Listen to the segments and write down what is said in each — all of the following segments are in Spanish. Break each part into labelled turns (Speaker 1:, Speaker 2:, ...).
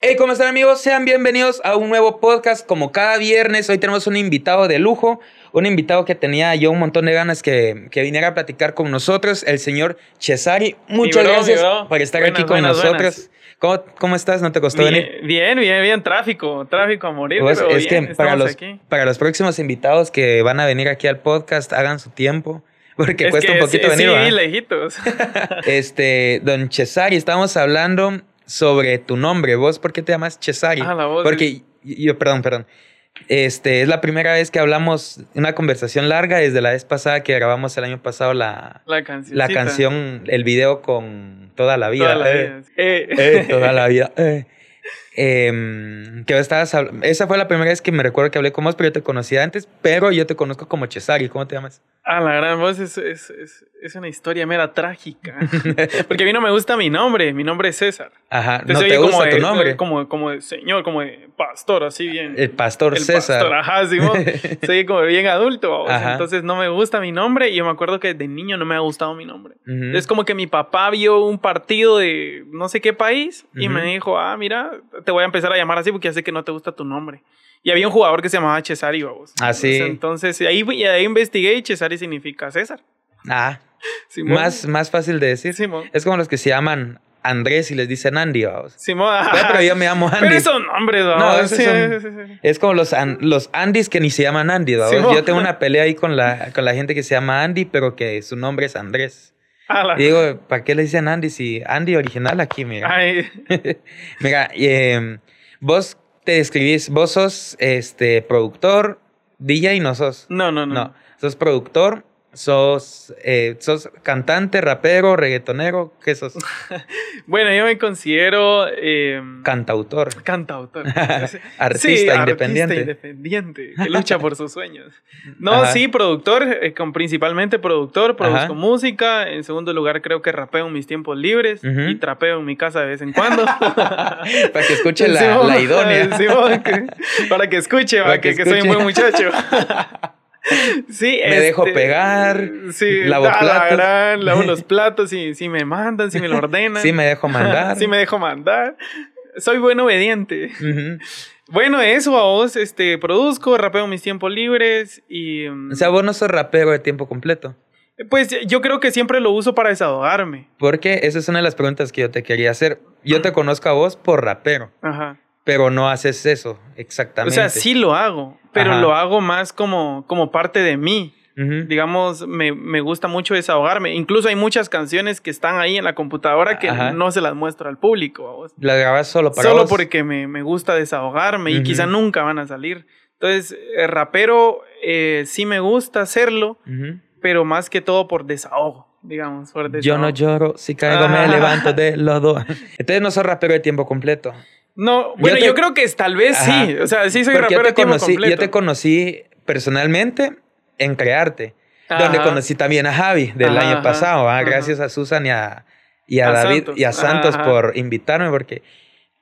Speaker 1: Hey, ¿cómo están amigos? Sean bienvenidos a un nuevo podcast. Como cada viernes, hoy tenemos un invitado de lujo, un invitado que tenía yo un montón de ganas que, que viniera a platicar con nosotros, el señor Cesari. Muchas
Speaker 2: bro,
Speaker 1: gracias por estar
Speaker 2: Buenas,
Speaker 1: aquí con
Speaker 2: buenas,
Speaker 1: nosotros.
Speaker 2: buenas.
Speaker 1: ¿Cómo, ¿Cómo estás? ¿No te costó venir?
Speaker 2: Bien, bien, bien, bien, tráfico, tráfico a morir.
Speaker 1: Pues,
Speaker 2: pero
Speaker 1: es
Speaker 2: bien,
Speaker 1: que para
Speaker 2: estamos
Speaker 1: los,
Speaker 2: aquí.
Speaker 1: para los próximos invitados que van a venir aquí al podcast, hagan su tiempo, porque
Speaker 2: Es
Speaker 1: cuesta
Speaker 2: que
Speaker 1: un poquito
Speaker 2: sí,
Speaker 1: venir.
Speaker 2: Sí,
Speaker 1: ¿verdad?
Speaker 2: lejitos.
Speaker 1: Este, don Cesari, estábamos hablando sobre tu nombre. ¿Vos por qué te llamas Cesari?
Speaker 2: Ah, la voz
Speaker 1: Porque yo, perdón, perdón. Este, es la primera vez que hablamos una conversación larga desde la vez pasada que grabamos el año pasado la,
Speaker 2: La canción.
Speaker 1: la canción, el video con toda la vida.
Speaker 2: Toda la
Speaker 1: eh,
Speaker 2: vida. Eh.
Speaker 1: eh, toda la vida. Eh. Em, que estabas esa fue la primera vez que me recuerdo que hablé con vos, pero yo te conocía antes, pero yo te conozco como Cesari. ¿Cómo te llamas?
Speaker 2: Ah, la gran voz es, es, es, es una historia mera trágica. Porque a mí no me gusta mi nombre. Mi nombre es César.
Speaker 1: Ajá, no
Speaker 2: Entonces,
Speaker 1: te
Speaker 2: oye,
Speaker 1: gusta
Speaker 2: como
Speaker 1: tu
Speaker 2: de-
Speaker 1: nombre.
Speaker 2: Como, como de señor, como de pastor, así bien.
Speaker 1: El pastor
Speaker 2: El
Speaker 1: César.
Speaker 2: pastor, ajá, Simón. Soy como bien adulto. Entonces no me gusta mi nombre. Y yo me acuerdo que de niño no me ha gustado mi nombre. Es como que mi papá vio un partido de no sé qué país y me dijo, ah, mira, te voy a empezar a llamar así porque ya sé que no te gusta tu nombre. Y había un jugador que se llamaba Cesari, vamos.
Speaker 1: Ah, sí.
Speaker 2: Entonces, ahí, ahí investigué y Cesari significa César.
Speaker 1: Ah,
Speaker 2: Simón.
Speaker 1: más, más fácil de decir.
Speaker 2: Simón.
Speaker 1: Es como los que se llaman Andrés y les dicen Andy, vamos.
Speaker 2: Simón.
Speaker 1: Ve, pero yo me llamo Andy.
Speaker 2: Pero esos nombres,
Speaker 1: No,
Speaker 2: vamos.
Speaker 1: esos
Speaker 2: Sí,
Speaker 1: son-
Speaker 2: sí, sí.
Speaker 1: Es como los, an- los Andys que ni se llaman Andy, ¿vamos? Yo tengo una pelea ahí con la, con la gente que se llama Andy, pero que su nombre es Andrés. Y digo, ¿para qué le dicen Andy si Andy original aquí, mira?
Speaker 2: Ay,
Speaker 1: mira, em, vos te describís, vos sos este, productor, DJ no sos.
Speaker 2: no, no, no.
Speaker 1: No, sos productor, sos, eh, sos cantante, rapero, reggaetonero, ¿qué sos?
Speaker 2: Bueno, yo me considero eh,
Speaker 1: Cantautor.
Speaker 2: cantautor.
Speaker 1: Artista independiente.
Speaker 2: independiente que lucha por sus sueños. No,
Speaker 1: Ajá.
Speaker 2: sí, productor, eh, con, principalmente productor, produzco
Speaker 1: Ajá.
Speaker 2: música. En segundo lugar, creo que rapeo en mis tiempos libres
Speaker 1: Ujú.
Speaker 2: y trapeo en mi casa de vez en cuando.
Speaker 1: Para que escuche la,
Speaker 2: Simón,
Speaker 1: la idónea.
Speaker 2: Que- para que escuche,
Speaker 1: Para
Speaker 2: va,
Speaker 1: que
Speaker 2: que, que soy un
Speaker 1: escuche.
Speaker 2: buen muchacho. Sí,
Speaker 1: Me dejo pegar,
Speaker 2: sí,
Speaker 1: lavo platos.
Speaker 2: gran, lavo los platos, si, si me mandan, si me lo ordenan.
Speaker 1: Sí, me dejo mandar.
Speaker 2: sí me dejo mandar. Soy buen obediente. Bueno, eso a vos, este, produzco, rapeo mis tiempos libres y... mm,
Speaker 1: O sea, vos no sos rapero de tiempo completo.
Speaker 2: pues yo creo que siempre lo uso para desahogarme.
Speaker 1: Porque esa es una de las preguntas que yo te quería hacer. Yo te conozco a vos por rapero,
Speaker 2: Ajá.
Speaker 1: Pero no haces eso
Speaker 2: O
Speaker 1: exactamente.
Speaker 2: sea, sí lo hago, pero
Speaker 1: Ajá.
Speaker 2: lo hago más como, como parte de mí. Digamos, me, me gusta mucho desahogarme. Incluso hay muchas canciones que están ahí en la computadora que
Speaker 1: Ajá.
Speaker 2: no se las muestro al público. ¿va vos?
Speaker 1: La grabas solo para
Speaker 2: Solo
Speaker 1: vos.
Speaker 2: porque me, me gusta desahogarme y quizá nunca van a salir. Entonces, eh, rapero eh, sí me gusta hacerlo, pero más que todo por desahogo, digamos.
Speaker 1: Yo no lloro, si caigo me
Speaker 2: Ah.
Speaker 1: levanto de los dos. Entonces no sos rapero de tiempo completo.
Speaker 2: No, bueno,
Speaker 1: te-
Speaker 2: yo, creo que es- tal vez
Speaker 1: Ajá.
Speaker 2: sí. O sea, sí soy
Speaker 1: Porque
Speaker 2: rapero
Speaker 1: yo te conocí,
Speaker 2: completo.
Speaker 1: yo te conocí personalmente en Crearte, donde conocí también a Javi del
Speaker 2: Ajá,
Speaker 1: año pasado. ¿ah? Gracias a Susan y a, y a,
Speaker 2: A
Speaker 1: David
Speaker 2: Santos.
Speaker 1: y a Santos por invitarme, porque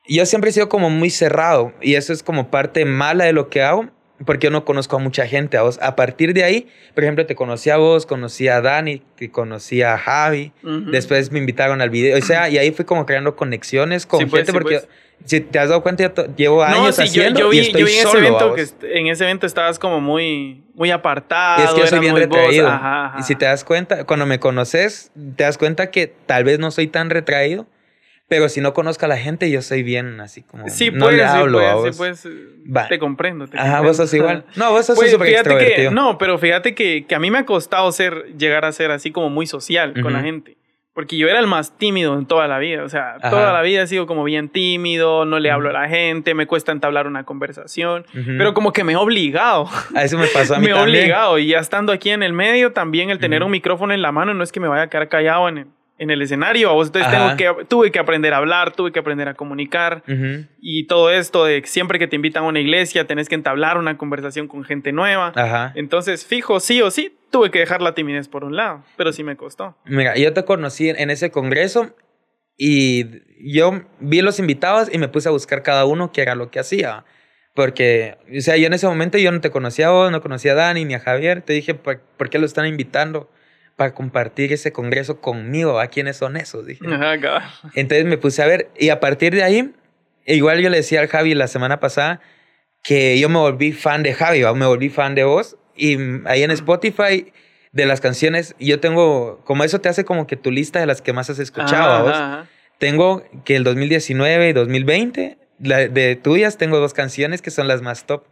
Speaker 1: yo siempre he sido como muy cerrado y eso es como parte mala de lo que hago. Porque yo no conozco a mucha gente a vos. A partir de ahí, por ejemplo, te conocí a vos, conocí a Dani, te conocí a Javi. Después me invitaron al video. O sea, y ahí fui como creando conexiones con
Speaker 2: Sí, pues,
Speaker 1: gente.
Speaker 2: sí,
Speaker 1: porque
Speaker 2: pues.
Speaker 1: Si te has dado cuenta, yo llevo
Speaker 2: No,
Speaker 1: años
Speaker 2: sí, yo,
Speaker 1: haciendo
Speaker 2: yo vi,
Speaker 1: y estoy
Speaker 2: yo vi en ese
Speaker 1: solo.
Speaker 2: evento
Speaker 1: vamos.
Speaker 2: que en ese evento estabas como muy, muy apartado.
Speaker 1: Y es que yo soy bien retraído.
Speaker 2: Ajá, ajá.
Speaker 1: Y si te das cuenta, cuando me conoces, te das cuenta que tal vez no soy tan retraído. Pero si no conozco a la gente, yo soy bien así como.
Speaker 2: Sí,
Speaker 1: no
Speaker 2: pues,
Speaker 1: le hablo
Speaker 2: sí,
Speaker 1: a
Speaker 2: pues,
Speaker 1: vos.
Speaker 2: sí, pues, te comprendo. te
Speaker 1: Ajá,
Speaker 2: comprendo.
Speaker 1: vos sos igual. No, vos sos
Speaker 2: Pues,
Speaker 1: súper
Speaker 2: fíjate que,
Speaker 1: extrovertido.
Speaker 2: no, pero fíjate que, que a mí me ha costado ser, llegar a ser así como muy social con la gente. Porque yo era el más tímido en toda la vida. O sea,
Speaker 1: Ajá.
Speaker 2: toda la vida he sido como bien tímido, no le hablo a la gente, me cuesta entablar una conversación. Pero como que me he obligado.
Speaker 1: A eso me pasó a mí
Speaker 2: me he obligado. Y ya estando aquí en el medio, también el tener un micrófono en la mano no es que me vaya a quedar callado en en el escenario. Entonces tengo que, tuve que aprender a hablar, tuve que aprender a comunicar.
Speaker 1: Ujú.
Speaker 2: Y todo esto de que siempre que te invitan a una iglesia, tenés que entablar una conversación con gente nueva.
Speaker 1: Ajá.
Speaker 2: Entonces, fijo, sí o sí, tuve que dejar la timidez por un lado, pero sí me costó.
Speaker 1: Mira, yo te conocí en ese congreso y yo vi los invitados y me puse a buscar cada uno qué era lo que hacía. Porque, o sea, yo en ese momento yo no te conocía a vos, no conocía a Dani ni a Javier. Te dije, ¿por, por qué lo están invitando para compartir ese congreso conmigo? ¿A quiénes son esos? Dije.
Speaker 2: Ajá.
Speaker 1: Entonces me puse a ver y a partir de ahí igual yo le decía al Javi la semana pasada que yo me volví fan de Javi, ¿va? me volví fan de vos. Y ahí en Spotify, de las canciones, yo tengo, como eso te hace como que tu lista de las que más has escuchado, vos.
Speaker 2: Ajá.
Speaker 1: Tengo que el 2019 y 2020, la- de tuyas, tengo dos canciones que son las más top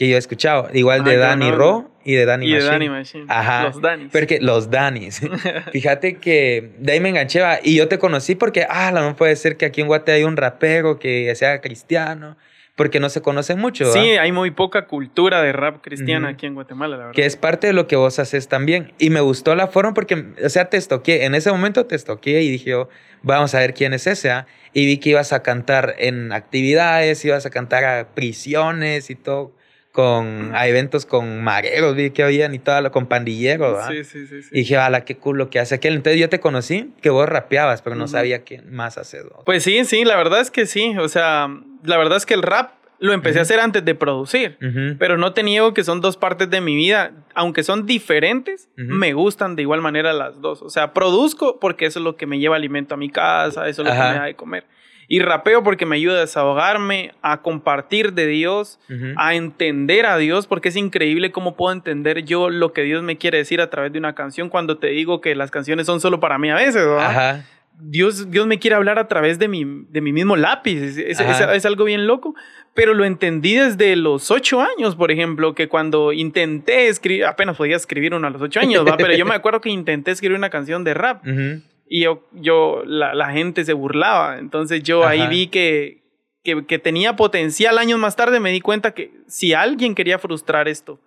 Speaker 1: que yo he escuchado. Igual de
Speaker 2: qué
Speaker 1: Danny. Ro y de Danny
Speaker 2: Y de. Danny Machine.
Speaker 1: Ajá.
Speaker 2: Los Danis.
Speaker 1: Porque los Danis. Fíjate que de ahí me enganché va, y yo te conocí porque, ah, no puede ser que aquí en Guate hay un rapero que sea cristiano, porque no se conoce mucho. ¿va?
Speaker 2: Sí, hay muy poca cultura de rap cristiana aquí en Guatemala, la verdad.
Speaker 1: Que es parte de lo que vos haces también. Y me gustó la forma porque, o sea, te estoqué. En ese momento te estoqué y dije, yo, vamos a ver quién es ese. ¿ah? Y vi que ibas a cantar en actividades, ibas a cantar a prisiones y todo, con, a eventos con mareros, vi que habían y todo, lo- con pandilleros.
Speaker 2: Sí, sí, sí. sí.
Speaker 1: Y dije, ala, qué cool lo que hace aquel. Entonces yo te conocí, que vos rapeabas, pero no sabía qué más haces.
Speaker 2: Pues sí, sí, la verdad es que sí. O sea, la verdad es que el rap lo empecé a hacer antes de producir. Pero no te niego que son dos partes de mi vida. Aunque son diferentes, me gustan de igual manera las dos. O sea, produzco porque eso es lo que me lleva alimento a mi casa, eso es lo
Speaker 1: Ajá.
Speaker 2: que me da de comer. Y rapeo porque me ayuda a desahogarme, a compartir de Dios, a entender a Dios, porque es increíble cómo puedo entender yo lo que Dios me quiere decir a través de una canción cuando te digo que las canciones son solo para mí a veces, ¿verdad?
Speaker 1: Ajá.
Speaker 2: Dios, Dios me quiere hablar a través de mi, de mi mismo lápiz. Es, es-
Speaker 1: Ajá.
Speaker 2: es- es algo bien loco. Pero lo entendí desde los ocho años, por ejemplo, que cuando intenté escribir, apenas podía escribir uno a los ocho años, ¿va? pero yo me acuerdo que intenté escribir una canción de rap
Speaker 1: Ujú.
Speaker 2: Y yo, yo la, la gente se burlaba. Entonces yo ahí vi que, que, que tenía potencial. Años más tarde me di cuenta que si alguien quería frustrar esto,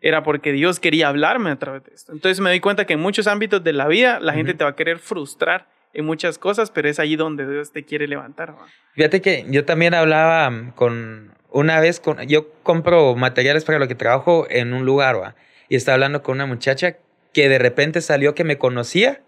Speaker 2: era porque Dios quería hablarme a través de esto. Entonces me di cuenta que en muchos ámbitos de la vida la gente te va a querer frustrar en muchas cosas, pero es ahí donde Dios te quiere levantar. ¿va?
Speaker 1: Fíjate que yo también hablaba mm, con una vez con yo compro materiales para lo que trabajo en un lugar, ¿va? Y estaba hablando con una muchacha que de repente salió que me conocía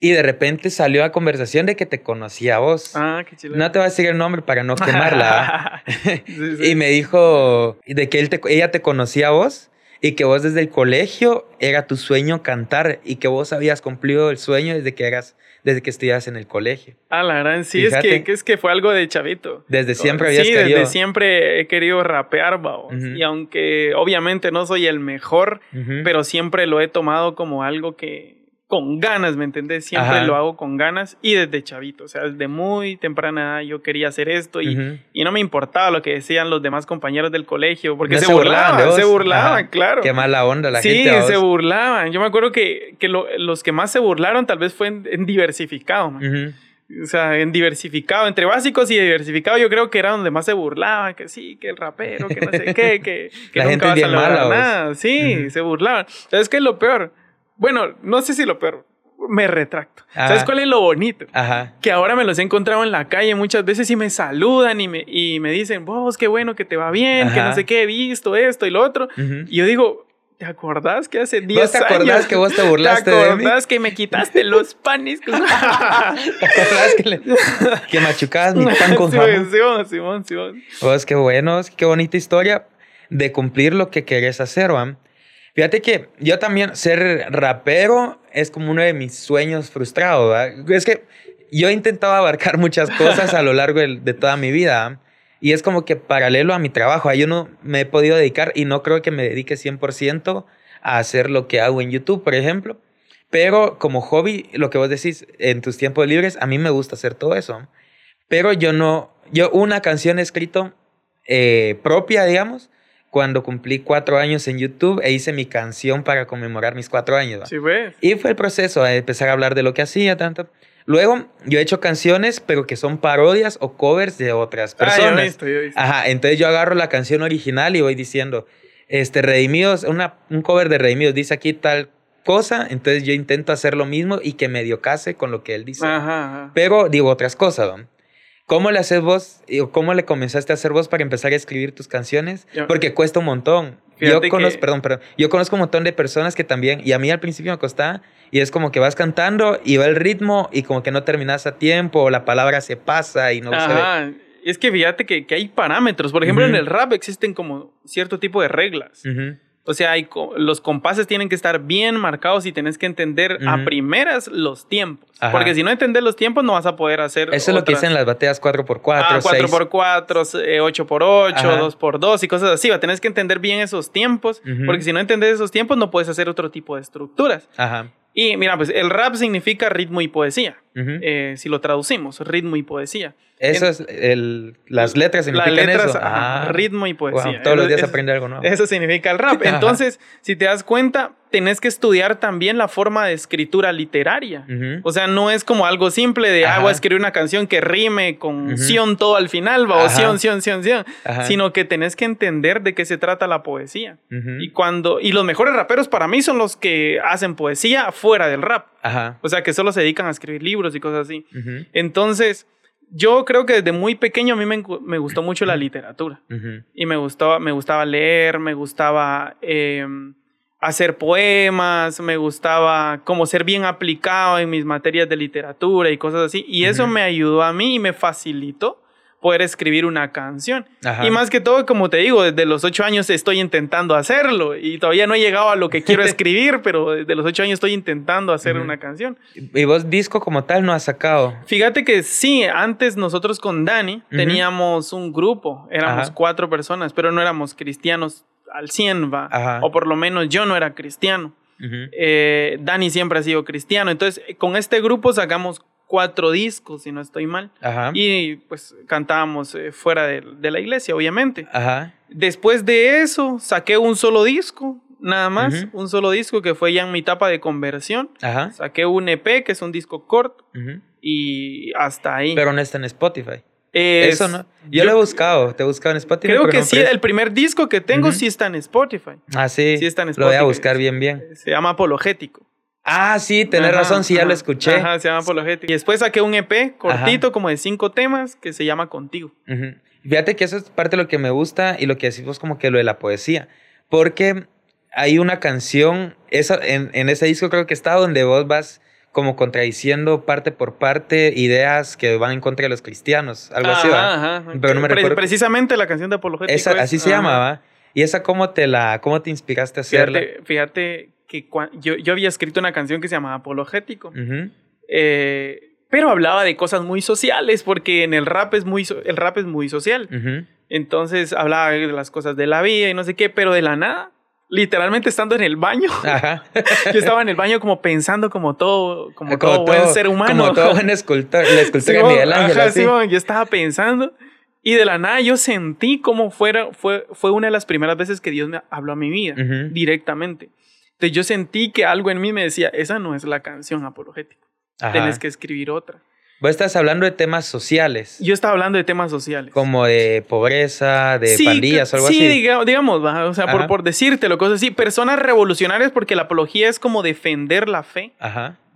Speaker 1: y de repente salió a conversación de que te conocía a vos.
Speaker 2: Ah, qué chido.
Speaker 1: No te voy a decir el nombre para no quemarla.
Speaker 2: Sí, sí.
Speaker 1: y me dijo de que él te- ella te conocía a vos y que vos desde el colegio era tu sueño cantar y que vos habías cumplido el sueño desde que eras desde que estudiabas en el colegio.
Speaker 2: Ah, la gran, sí, es
Speaker 1: Fíjate.
Speaker 2: que, que es que fue algo de chavito.
Speaker 1: Desde siempre habías
Speaker 2: sí,
Speaker 1: querido.
Speaker 2: desde siempre he querido rapear.
Speaker 1: Ujú.
Speaker 2: Y aunque obviamente no soy el mejor, pero siempre lo he tomado como algo que con ganas, ¿me entendés? Siempre
Speaker 1: Ajá.
Speaker 2: lo hago con ganas y desde chavito, o sea, desde muy temprana edad yo quería hacer esto y, y no me importaba lo que decían los demás compañeros del colegio, porque
Speaker 1: No
Speaker 2: se,
Speaker 1: se burlaban
Speaker 2: se burlaban,
Speaker 1: Ajá.
Speaker 2: claro.
Speaker 1: Qué mala onda la
Speaker 2: sí,
Speaker 1: gente. vos.
Speaker 2: se burlaban. Yo me acuerdo que, que lo- los que más se burlaron tal vez fue en, en diversificado, man. O sea, en diversificado, entre básicos y diversificado, yo creo que era donde más se burlaban, que sí, que el rapero, que no sé qué, que, que
Speaker 1: La
Speaker 2: nunca
Speaker 1: gente
Speaker 2: vas a lograr
Speaker 1: mala,
Speaker 2: nada. Sí, se burlaban. ¿Sabes qué es lo peor? Bueno, no sé si lo peor, me retracto.
Speaker 1: Ajá.
Speaker 2: ¿Sabes cuál es lo bonito?
Speaker 1: Ajá.
Speaker 2: Que ahora me los he encontrado en la calle muchas veces y me saludan y me, y me dicen, vos, qué bueno que te va bien, que
Speaker 1: Ajá.
Speaker 2: no sé qué, he visto esto y lo otro. Y yo digo, ¿te acordás que hace 10
Speaker 1: ¿Vos te
Speaker 2: años?
Speaker 1: acordás que vos te burlaste
Speaker 2: ¿Te
Speaker 1: de mí?
Speaker 2: acordás que me quitaste los panes?
Speaker 1: ¿Te acordás que, le- que machucabas mi pan con jamón?
Speaker 2: Simón, Simón, Simón.
Speaker 1: Vos, qué bueno, qué bonita historia de cumplir lo que querés hacer, ¿va? Fíjate que yo también ser rapero es como uno de mis sueños frustrados. Es que yo he intentado abarcar muchas cosas a lo largo del- de, toda mi vida y es como que paralelo a mi trabajo, yo no me he podido dedicar y no creo que me dedique 100% a hacer lo que hago en YouTube, por ejemplo. Pero como hobby, lo que vos decís, en tus tiempos libres, a mí me gusta hacer todo eso. Pero yo no, yo una canción he escrito eh, propia, digamos, cuando cumplí cuatro años en YouTube e hice mi canción para conmemorar mis cuatro años. ¿va?
Speaker 2: Sí, ves.
Speaker 1: Y fue el proceso de empezar a hablar de lo que hacía, tanto. Luego, yo he hecho canciones, pero que son parodias o covers de otras
Speaker 2: Ah, yo he
Speaker 1: personas.
Speaker 2: visto, yo he visto.
Speaker 1: Ajá, entonces yo agarro la canción original y voy diciendo, este, Redimidos, una, un cover de Redimidos dice aquí tal cosa, entonces yo intento hacer lo mismo y que medio case con lo que él dice.
Speaker 2: Ajá, ajá.
Speaker 1: Pero digo otras cosas, ¿no? ¿Cómo le haces vos, y cómo le comenzaste a hacer vos para empezar a escribir tus canciones? Porque cuesta un montón. Yo conozco,
Speaker 2: que-
Speaker 1: perdón, perdón, yo conozco un montón de personas que también, y a mí al principio me costaba, y es como que vas cantando y va el ritmo y como que no terminas a tiempo, o la palabra se pasa y no se ve.
Speaker 2: Ajá. Es que fíjate que, que hay parámetros. Por ejemplo, en el rap existen como cierto tipo de reglas.
Speaker 1: Ujú.
Speaker 2: O sea, hay los compases tienen que estar bien marcados y tienes que entender a primeras los tiempos. Porque si no entiendes los tiempos, no vas a poder hacer.
Speaker 1: Eso es lo que dicen las bateas 4x4. Ah,
Speaker 2: 4x4, 8x8, 2x2 y cosas así. Va, tenés que entender bien esos tiempos. Porque si no entiendes esos tiempos, no puedes hacer otro tipo de estructuras.
Speaker 1: Ajá.
Speaker 2: Y mira, pues el rap significa ritmo y poesía. Eh, si lo traducimos, ritmo y poesía.
Speaker 1: Eso es el, las letras significan las letras, eso.
Speaker 2: Ah, ritmo y poesía.
Speaker 1: todos los días aprende algo nuevo.
Speaker 2: Eso significa el rap. Entonces, si te das cuenta, tenés que estudiar también la forma de escritura literaria. O sea, no es como algo simple de, ah, voy a escribir una canción que rime con sion todo al final, o sion, sion, sion, sion. Sino que tenés que entender de qué se trata la poesía. Y cuando, y los mejores raperos para mí son los que hacen poesía fuera del rap. O sea, que solo se dedican a escribir libros y cosas así. Entonces, yo creo que desde muy pequeño a mí me, gustó mucho la literatura. Y me gustaba, me gustaba leer, me gustaba em, hacer poemas, me gustaba como ser bien aplicado en mis materias de literatura y cosas así. Y eso me ayudó a mí y me facilitó poder escribir una canción. Y más que todo, como te digo, desde los ocho años estoy intentando hacerlo y todavía no he llegado a lo que quiero escribir, pero desde los ocho años estoy intentando hacer una canción.
Speaker 1: ¿Y vos disco como tal no has sacado?
Speaker 2: Fíjate que sí, antes nosotros con Dani teníamos un grupo, éramos cuatro personas, pero no éramos cristianos al 100, va. O por lo menos yo no era cristiano. Eh, Dani siempre ha sido cristiano. Entonces, con este grupo sacamos cuatro discos, si no estoy mal. Y pues cantábamos eh, fuera de, la iglesia, obviamente. Después de eso, saqué un solo disco, nada más, un solo disco que fue ya en mi etapa de conversión. Saqué un EP, que es un disco corto, y hasta ahí.
Speaker 1: Pero no está en Spotify. Eso no. Yo, lo he buscado, te he buscado en Spotify.
Speaker 2: Creo que sí, el primer disco que tengo sí está en Spotify.
Speaker 1: Ah, sí.
Speaker 2: Sí está en
Speaker 1: Spotify. Lo voy a buscar bien, bien.
Speaker 2: Se llama Apologético.
Speaker 1: Ah, sí, tenés razón, sí, ya lo escuché.
Speaker 2: Ajá, se llama Apologética. Y después saqué un EP cortito, como de cinco temas, que se llama Contigo.
Speaker 1: Fíjate que eso es parte de lo que me gusta y lo que decimos como que lo de la poesía. Porque hay una canción, esa, en, en ese disco creo que está donde vos vas como contradiciendo parte por parte ideas que van en contra de los cristianos, algo así,
Speaker 2: ¿va? Pero no me recuerdo. Precisamente la canción de Apologética.
Speaker 1: así se llamaba. ¿Y esa cómo te la, cómo te inspiraste a hacerla?
Speaker 2: Fíjate, fíjate que yo, yo, había escrito una canción que se llamaba Apologético. Eh, pero hablaba de cosas muy sociales, porque en el rap es muy, el rap es muy social. Entonces hablaba de las cosas de la vida y no sé qué, pero de la nada, literalmente estando en el baño. yo estaba en el baño como pensando como todo, como, todo, buen ser humano.
Speaker 1: Como todo buen escultor, la escultura de Miguel Ángel.
Speaker 2: yo estaba pensando y de la nada yo sentí como fuera, fue, fue una de las primeras veces que Dios me habló a mi vida directamente. Entonces yo sentí que algo en mí me decía, esa no es la canción apologética. Tienes que escribir otra.
Speaker 1: Vos estás hablando de temas sociales.
Speaker 2: Yo estaba hablando de temas sociales.
Speaker 1: Como de pobreza, de pandillas o algo así.
Speaker 2: Sí, digamos, o sea, por, por decírtelo, cosas así. Personas revolucionarias porque la apología es como defender la fe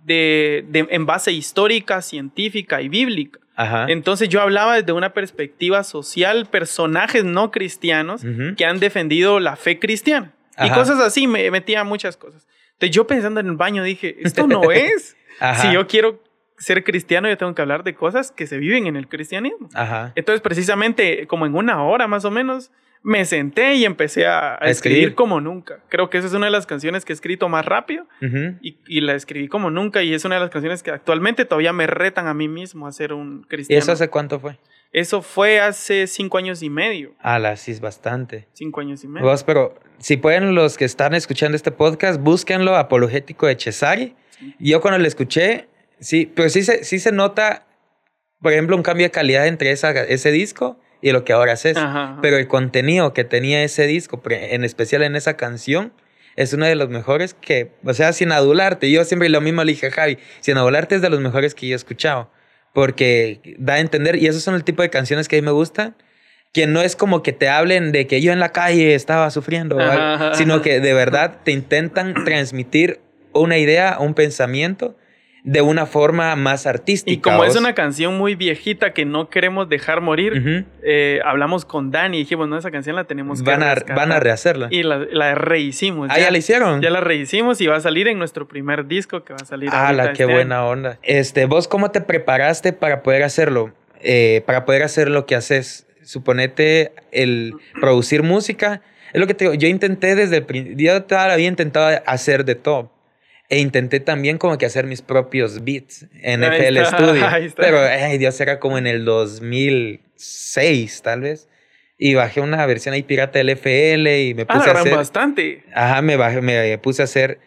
Speaker 2: De, de, en base histórica, científica y bíblica. Entonces yo hablaba desde una perspectiva social, personajes no cristianos que han defendido la fe cristiana. Y cosas así, me metía muchas cosas. Entonces yo pensando en el baño dije, esto no es. Si yo quiero ser cristiano, yo tengo que hablar de cosas que se viven en el cristianismo. Entonces precisamente como en una hora más o menos, me senté y empecé a, escribir. como nunca. Creo que esa es una de las canciones que he escrito más rápido y, y, la escribí como nunca y es una de las canciones que actualmente todavía me retan a mí mismo a ser un cristiano.
Speaker 1: ¿Y eso hace cuánto fue?
Speaker 2: Eso fue hace cinco años y medio.
Speaker 1: Ah, sí es bastante.
Speaker 2: Cinco años y medio.
Speaker 1: Vos, pero si pueden los que están escuchando este podcast, búsquenlo, Apologético de Cesari. Yo cuando lo escuché, sí, pero sí se, sí se nota, por ejemplo, un cambio de calidad entre esa, ese disco y lo que ahora haces. Pero el contenido que tenía ese disco, en especial en esa canción, es uno de los mejores que, o sea, sin adularte, yo siempre lo mismo le dije a Javi, sin adularte es de los mejores que yo he escuchado porque da a entender, y esos son el tipo de canciones que a mí me gustan, que no es como que te hablen de que yo en la calle estaba sufriendo, sino que de verdad te intentan transmitir una idea, un pensamiento de una forma más artística.
Speaker 2: Y como es una canción muy viejita que no queremos dejar morir, eh, hablamos con Dani y dijimos, no, esa canción la tenemos
Speaker 1: que van a, Van a rehacerla.
Speaker 2: Y la, la rehicimos.
Speaker 1: Ah, ya, la hicieron.
Speaker 2: Ya la rehicimos y va a salir en nuestro primer disco que va a salir.
Speaker 1: Ah, la qué este buena onda. Este, ¿vos cómo te preparaste para poder hacerlo? Eh, para poder hacer lo que haces. Suponete el producir música Es lo que te digo, yo intenté desde el principio, yo había intentado hacer de todo. E intenté también como que hacer mis propios beats en FL Studio. Pero, ay Dios, era como en el 2006, tal vez. Y bajé una versión ahí pirata del FL y me puse
Speaker 2: ah,
Speaker 1: a hacer...
Speaker 2: bastante.
Speaker 1: Ajá, me, bajé, me puse a hacer...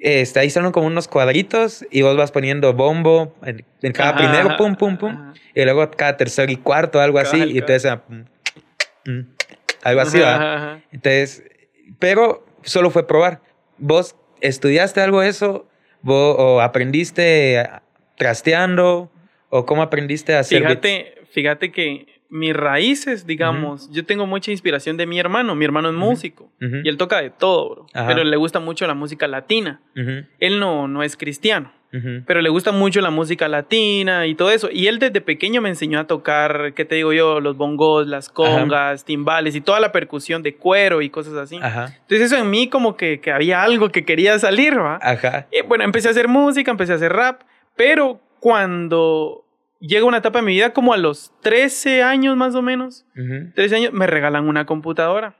Speaker 1: Este, ahí son como unos cuadritos y vos vas poniendo bombo en, cada primero, pum, pum, pum. Y luego cada tercero y cuarto, algo así. Y entonces... Ah, algo así, ¿va? Entonces, pero solo fue probar. ¿Vos estudiaste algo de eso? ¿Vos, ¿O aprendiste trasteando? ¿O cómo aprendiste a hacer
Speaker 2: Fíjate, fíjate que mis raíces, digamos, yo tengo mucha inspiración de mi hermano. Mi hermano es músico y él toca de todo, bro. Pero le gusta mucho la música latina. Él no, no es cristiano. Pero le gusta mucho la música latina y todo eso. Y él desde pequeño me enseñó a tocar, ¿qué te digo yo? Los bongos, las congas, timbales y toda la percusión de cuero y cosas así. Entonces eso en mí como que, que, había algo que quería salir, ¿va? Y bueno, empecé a hacer música, empecé a hacer rap, pero cuando llega una etapa de mi vida como a los 13 años más o menos, 13 años, me regalan una computadora.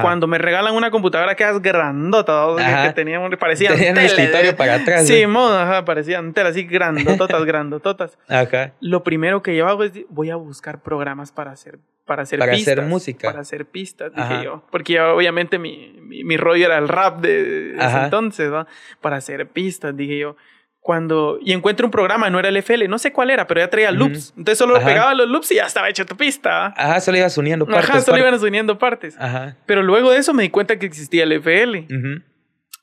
Speaker 2: Cuando me regalan una computadora que es grandota, que teníamos, parecían
Speaker 1: Tenían el escritorio para atrás.
Speaker 2: Sí, modo, ajá, parecían telas así grandototas, grandototas.
Speaker 1: Ajá.
Speaker 2: Lo primero que yo hago es, voy a buscar programas para hacer para hacer
Speaker 1: para
Speaker 2: pistas.
Speaker 1: hacer música.
Speaker 2: Para hacer pistas, dije yo. Porque obviamente mi, mi, mi, rollo era el rap de ese entonces, ¿no? Para hacer pistas, dije yo cuando y encuentro un programa, no era el FL, no sé cuál era, pero ya traía loops. Entonces solo pegaba los loops y ya estaba hecha tu pista.
Speaker 1: Ajá, solo ibas uniendo
Speaker 2: partes. Ajá, solo ibas uniendo partes. Ajá. Pero luego de eso me di cuenta que existía el FL.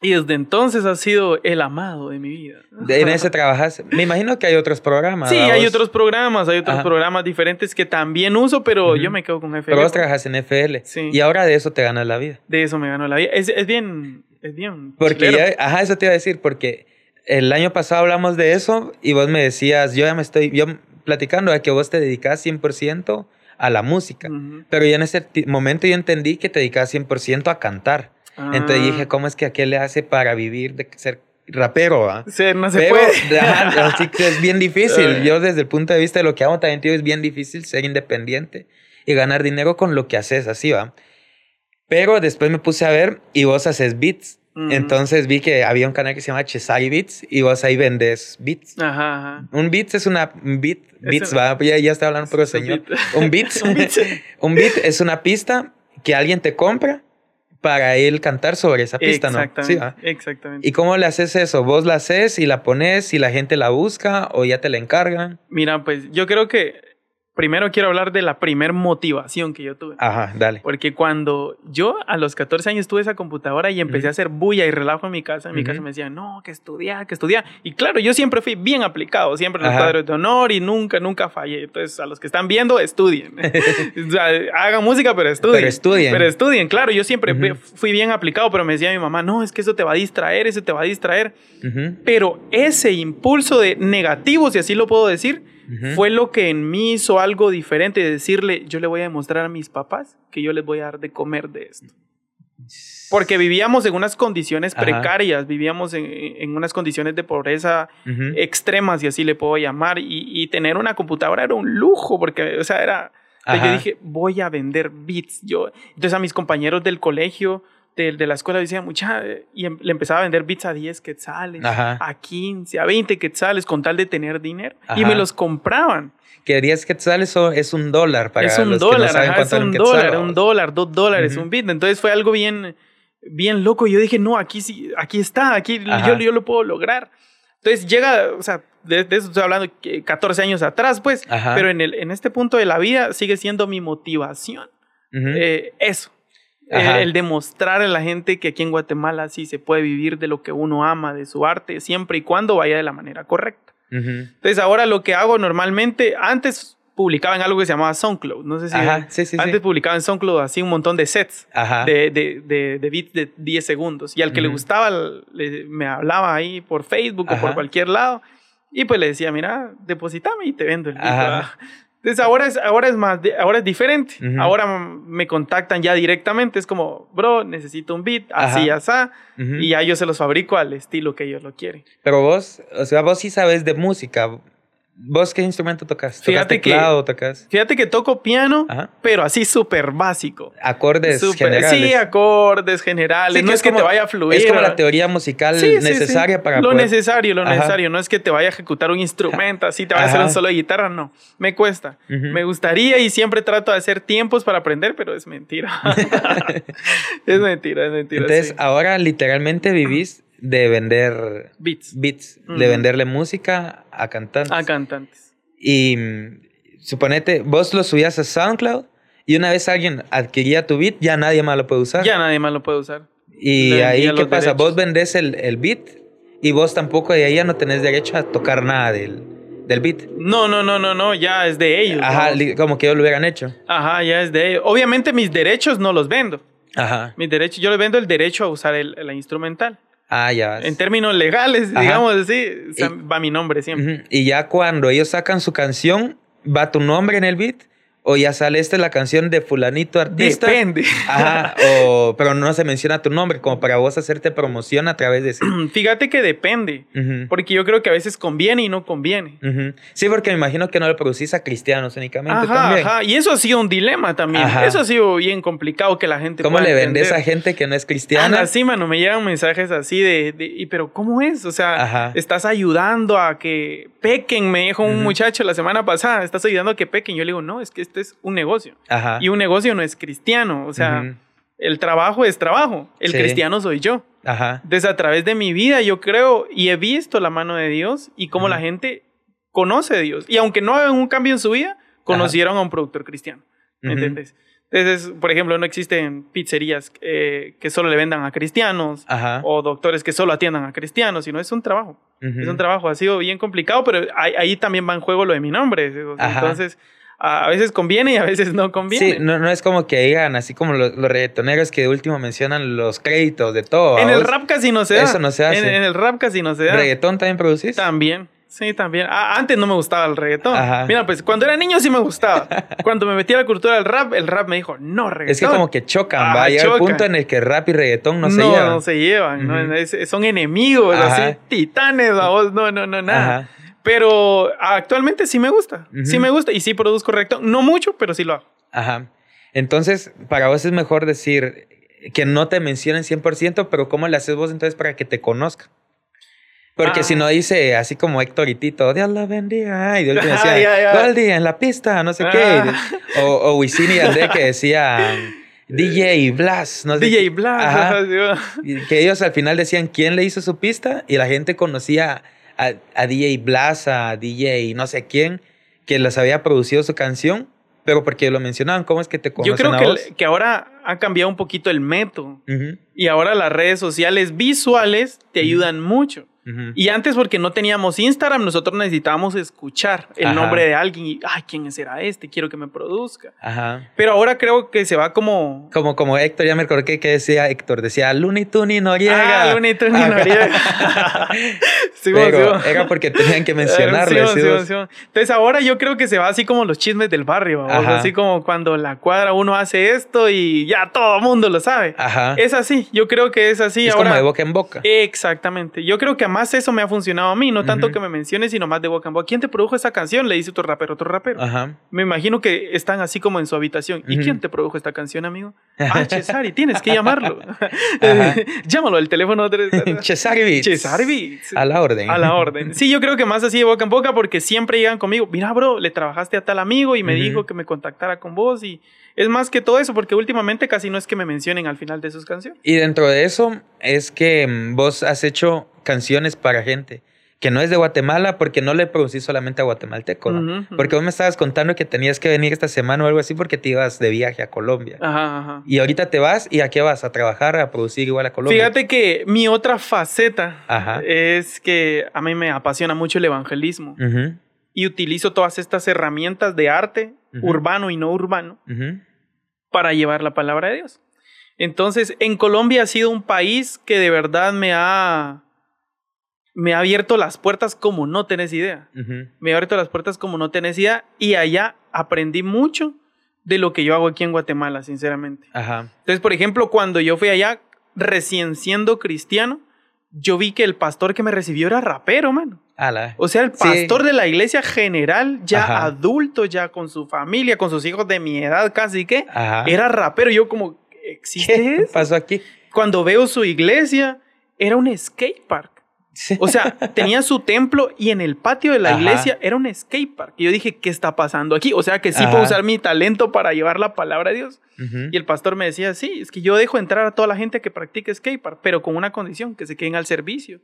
Speaker 2: Y desde entonces ha sido el amado de mi vida.
Speaker 1: en ese trabajas. Me imagino que hay otros programas.
Speaker 2: Sí, hay otros programas, hay otros programas diferentes que también uso, pero yo me quedo con FL.
Speaker 1: Pero vos trabajas en FL. Sí. Y ahora de eso te ganas la vida.
Speaker 2: De eso me gano la vida. Es, es bien, es bien.
Speaker 1: Porque ajá, eso te iba a decir, porque el año pasado hablamos de eso y vos me decías, yo ya me estoy, yo platicando de que vos te dedicas 100% a la música. Pero ya en ese momento yo entendí que te dedicas 100% a cantar. Entonces dije, ah. ¿cómo es que a qué le hace para vivir de ser rapero?
Speaker 2: Ah? Sí, no se puede.
Speaker 1: así que es bien difícil. yo desde el punto de vista de lo que hago también, tío, es bien difícil ser independiente y ganar dinero con lo que haces, así va. Pero después me puse a ver y vos haces beats. Entonces vi que había un canal que se llama Chesai Beats y vos ahí vendes beats.
Speaker 2: Ajá, ajá.
Speaker 1: Un beats es una un beat, beats va, ya, ya está hablando por el señor. Un beat, un, beat. un beat es una pista que alguien te compra para él cantar sobre esa pista, ¿no?
Speaker 2: Sí, exactamente.
Speaker 1: ¿Y cómo le haces eso? ¿Vos la haces y la pones y la gente la busca o ya te la encargan?
Speaker 2: Mira, pues yo creo que primero quiero hablar de la primer motivación que yo tuve.
Speaker 1: Ajá, dale.
Speaker 2: Porque cuando yo a los 14 años tuve esa computadora y empecé a hacer bulla y relajo en mi casa, en mi casa me decían, no, que estudiar, que estudiar. Y claro, yo siempre fui bien aplicado, siempre en los cuadros de honor y nunca, nunca fallé. Entonces, a los que están viendo, estudien. o sea, hagan música, pero estudien.
Speaker 1: Pero estudien.
Speaker 2: Pero estudien, claro, yo siempre fui bien aplicado, pero me decía mi mamá, no, es que eso te va a distraer, eso te va a distraer. Pero ese impulso de negativo, si así lo puedo decir, fue lo que en mí hizo algo diferente de decirle, yo le voy a demostrar a mis papás que yo les voy a dar de comer de esto. Porque vivíamos en unas condiciones precarias, vivíamos en, unas condiciones de pobreza extremas, y así le puedo llamar, y, tener una computadora era un lujo, porque, o sea, era... Yo dije, voy a vender bits. Yo, entonces a mis compañeros del colegio, de, la escuela decía mucha, y em, le empezaba a vender bits a 10 quetzales, a 15, a 20 quetzales con tal de tener dinero y me los compraban.
Speaker 1: Que 10 quetzales es un dólar para
Speaker 2: es un
Speaker 1: los
Speaker 2: dólar,
Speaker 1: que no saben
Speaker 2: es un dólar, un dólar, dos dólares, un bit. Entonces fue algo bien, bien loco. Yo dije, no, aquí sí, aquí está, aquí yo, yo, lo puedo lograr. Entonces llega, o sea, de, eso estoy hablando 14 años atrás, pues, pero en, el, en este punto de la vida sigue siendo mi motivación. Eh, eso, el, demostrar a la gente que aquí en Guatemala sí se puede vivir de lo que uno ama, de su arte, siempre y cuando vaya de la manera correcta. Entonces ahora lo que hago normalmente, antes publicaba en algo que se llamaba SoundCloud, no sé si... antes publicaba en SoundCloud así un montón de sets de, de, de, beats de 10 segundos y al que le gustaba me hablaba ahí por Facebook o por cualquier lado y pues le decía, mira, depositame y te vendo el beat. Entonces ahora es, ahora es más, ahora es diferente. Ahora me contactan ya directamente. Es como, bro, necesito un beat, así, así. Y ya yo se los fabrico al estilo que ellos lo quieren.
Speaker 1: Pero vos, o sea, vos sí sabes de música. ¿Vos qué instrumento tocas? ¿Tocas
Speaker 2: Fíjate
Speaker 1: teclado,
Speaker 2: que-
Speaker 1: tocas
Speaker 2: Fíjate que toco piano,
Speaker 1: Ajá.
Speaker 2: pero así súper básico.
Speaker 1: acordes
Speaker 2: Súper-
Speaker 1: generales?
Speaker 2: Sí, acordes generales.
Speaker 1: Sí,
Speaker 2: no es que te
Speaker 1: como-
Speaker 2: vaya a fluir.
Speaker 1: Es como la teoría musical
Speaker 2: Sí,
Speaker 1: necesaria
Speaker 2: sí.
Speaker 1: para
Speaker 2: Lo
Speaker 1: poder-
Speaker 2: necesario, lo
Speaker 1: Ajá.
Speaker 2: necesario. No es que te vaya a ejecutar un instrumento, así te vaya a hacer un solo de guitarra, no. Me cuesta. Me gustaría y siempre trato de hacer tiempos para aprender, pero es mentira. es mentira, es mentira.
Speaker 1: Entonces, ahora literalmente vivís de vender
Speaker 2: Beats
Speaker 1: beats, de
Speaker 2: Ujú.
Speaker 1: venderle música a cantantes.
Speaker 2: a cantantes.
Speaker 1: Y mm, suponete, vos lo subías a SoundCloud y una vez alguien adquiría tu beat, ya nadie más lo puede usar.
Speaker 2: Ya nadie más lo puede usar.
Speaker 1: Y
Speaker 2: le
Speaker 1: ahí, ¿qué pasa?
Speaker 2: derechos.
Speaker 1: Vos vendés el, el beat y vos tampoco de ahí ya no tenés derecho a tocar nada del, del beat.
Speaker 2: No, no, no, no, no, ya es de ellos.
Speaker 1: Ajá,
Speaker 2: ¿no?
Speaker 1: como que ellos lo hubieran hecho.
Speaker 2: Ajá, ya es de ellos. Obviamente mis derechos no los vendo.
Speaker 1: Ajá.
Speaker 2: Mis derechos, yo le vendo el derecho a usar el, la instrumental.
Speaker 1: Ah, ya.
Speaker 2: En términos legales,
Speaker 1: Ajá.
Speaker 2: digamos así,
Speaker 1: Y-
Speaker 2: va mi nombre siempre.
Speaker 1: Y ya cuando ellos sacan su canción, ¿va tu nombre en el beat? ¿O ya sale esta es la canción de fulanito artista?
Speaker 2: Depende.
Speaker 1: Ajá, o, pero no se menciona tu nombre, como para vos hacerte promoción a través de ese.
Speaker 2: Fíjate que depende.
Speaker 1: Ujú.
Speaker 2: Porque yo creo que a veces conviene y no conviene.
Speaker 1: Sí, porque me imagino que no lo producís a cristianos únicamente
Speaker 2: Ajá,
Speaker 1: también.
Speaker 2: ajá. Y eso ha sido un dilema también.
Speaker 1: Ajá.
Speaker 2: Eso ha sido bien complicado que la gente
Speaker 1: ¿Cómo le vendes a gente que no es cristiana?
Speaker 2: sí, mano, me llegan mensajes así de, de, ¿y pero cómo es? O sea,
Speaker 1: Ajá.
Speaker 2: estás ayudando a que pequen, me dijo un muchacho la semana pasada, estás ayudando a que pequen. Yo le digo, no, es que este es un negocio.
Speaker 1: Ajá.
Speaker 2: Y un negocio no es cristiano, o sea, el trabajo es trabajo, el
Speaker 1: Sí.
Speaker 2: cristiano soy yo.
Speaker 1: Ajá.
Speaker 2: Entonces, a través de mi vida, yo creo y he visto la mano de Dios y cómo la gente conoce a Dios. Y aunque no hagan un cambio en su vida, conocieron a un productor cristiano. ¿Me entiendes? Entonces, por ejemplo, no existen pizzerías eh, que solo le vendan a cristianos
Speaker 1: Ajá.
Speaker 2: o doctores que solo atiendan a cristianos, sino es un trabajo. Es un trabajo, ha sido bien complicado, pero ahí, ahí también va en juego lo de mi nombre.
Speaker 1: Ajá.
Speaker 2: A veces conviene y a veces no conviene.
Speaker 1: Sí, no, no es como que digan, así como los, los reggaetoneros que de último mencionan los créditos de todo.
Speaker 2: en
Speaker 1: ¿a
Speaker 2: el
Speaker 1: vos?
Speaker 2: rap casi no se da.
Speaker 1: Eso no se hace.
Speaker 2: En, en el rap casi no se da.
Speaker 1: ¿Reggaetón también producís?
Speaker 2: También. Sí, también. Ah, antes no me gustaba el reggaetón.
Speaker 1: Ajá.
Speaker 2: Mira, pues cuando era niño sí me gustaba. cuando me metí a la cultura del rap, el rap me dijo, no, reggaetón.
Speaker 1: Es que como que chocan,
Speaker 2: Ah,
Speaker 1: va a llegar el punto en el que rap y reggaetón no,
Speaker 2: no,
Speaker 1: se llevan.
Speaker 2: no se llevan. ¿no?
Speaker 1: Ujú.
Speaker 2: Es- son enemigos,
Speaker 1: Ajá.
Speaker 2: así, titanes, vamos. No, no, no, nada.
Speaker 1: Ajá.
Speaker 2: Pero actualmente sí me gusta. Sí me gusta y sí produzco reggaetón. No mucho, pero sí lo hago.
Speaker 1: Ajá. Entonces, para vos es mejor decir que no te mencionen 100%, pero ¿cómo le haces vos entonces para que te conozcan? Porque
Speaker 2: Ah.
Speaker 1: si no dice así como Héctor y Tito, Dios la bendiga, y de último decía,
Speaker 2: Ay, ay, ay.
Speaker 1: Goldie en la pista, no sé
Speaker 2: Ah.
Speaker 1: qué. O, o Wisin y Yandel que decían DJ Blas, no sé
Speaker 2: DJ. Black.
Speaker 1: Ajá. Que ellos al final decían quién le hizo su pista y la gente conocía a, a DJ Blas, a DJ no sé quién, que les había producido su canción, pero porque lo mencionaban, ¿cómo es que te conocen
Speaker 2: Yo creo
Speaker 1: a
Speaker 2: que,
Speaker 1: vos?
Speaker 2: que ahora ha cambiado un poquito el método.
Speaker 1: Ujú,
Speaker 2: Y ahora las redes sociales visuales te ayudan mucho.
Speaker 1: ujú.
Speaker 2: Y antes, porque no teníamos Instagram, nosotros necesitábamos escuchar el
Speaker 1: Ajá.
Speaker 2: nombre de alguien y, ay, ¿quién será este? Quiero que me produzca.
Speaker 1: Ajá.
Speaker 2: Pero ahora creo que se va como...
Speaker 1: Como, como Héctor, ya me acordé que decía Héctor, decía Looney Tunes Noriega.
Speaker 2: Ah, Looney Tunes. Noriega. Sí,
Speaker 1: Pero era porque tenían que mencionarle.
Speaker 2: Sí,
Speaker 1: ¿sí.
Speaker 2: Entonces ahora yo creo que se va así como los chismes del barrio, así como cuando la cuadra uno hace esto y ya todo el mundo lo sabe.
Speaker 1: Ajá.
Speaker 2: Es así, yo creo que es así.
Speaker 1: es
Speaker 2: ahora,
Speaker 1: como de boca en boca.
Speaker 2: Exactamente. Yo creo que más eso me ha funcionado a mí, no tanto
Speaker 1: Ujú.
Speaker 2: que me menciones, sino más de boca en boca. ¿Quién te produjo esa canción? Le dice otro rapero, otro rapero.
Speaker 1: Ajá.
Speaker 2: Me imagino que están así como en su habitación. ¿Y
Speaker 1: Ujú.
Speaker 2: quién te produjo esta canción, amigo? Ah, Cesari, tienes que llamarlo. Llámalo al teléfono.
Speaker 1: Cesari Beats.
Speaker 2: Cesari Beats.
Speaker 1: A la orden.
Speaker 2: A la orden. Sí, yo creo que más así de boca en boca porque siempre llegan conmigo. Mira, bro, le trabajaste a tal amigo y me
Speaker 1: Ujú.
Speaker 2: dijo que me contactara con vos. Y es más que todo eso porque últimamente casi no es que me mencionen al final de sus canciones.
Speaker 1: Y dentro de eso es que mm, vos has hecho canciones para gente que no es de Guatemala porque no le producís solamente a guatemalteco, ¿no? Porque vos me estabas contando que tenías que venir esta semana o algo así porque te ibas de viaje a Colombia.
Speaker 2: Ajá, ajá.
Speaker 1: Y ahorita te vas y a qué vas a trabajar, a producir igual a Colombia.
Speaker 2: Fíjate que mi otra faceta
Speaker 1: Ajá.
Speaker 2: es que a mí me apasiona mucho el evangelismo y utilizo todas estas herramientas de arte, Urbano y no urbano, para llevar la palabra de Dios. Entonces, en Colombia ha sido un país que de verdad me ha, me ha abierto las puertas como no tenés idea. Me ha abierto las puertas como no tenés idea y allá aprendí mucho de lo que yo hago aquí en Guatemala, sinceramente.
Speaker 1: Ajá.
Speaker 2: Entonces, por ejemplo, cuando yo fui allá, recién siendo cristiano, yo vi que el pastor que me recibió era rapero, mano. O sea, el pastor de la iglesia general, ya adulto, ya con su familia, con sus hijos de mi edad casi que, era rapero. Yo como, ¿existe ¿Qué
Speaker 1: pasó aquí?
Speaker 2: Cuando veo su iglesia, era un skate park. O sea, tenía su templo y en el patio de la iglesia era un skate park. Y yo dije, ¿qué está pasando aquí? O sea, que sí puedo usar mi talento para llevar la palabra de Dios. Y el pastor me decía, sí, es que yo dejo entrar a toda la gente que practique skate park, pero con una condición, que se queden al servicio.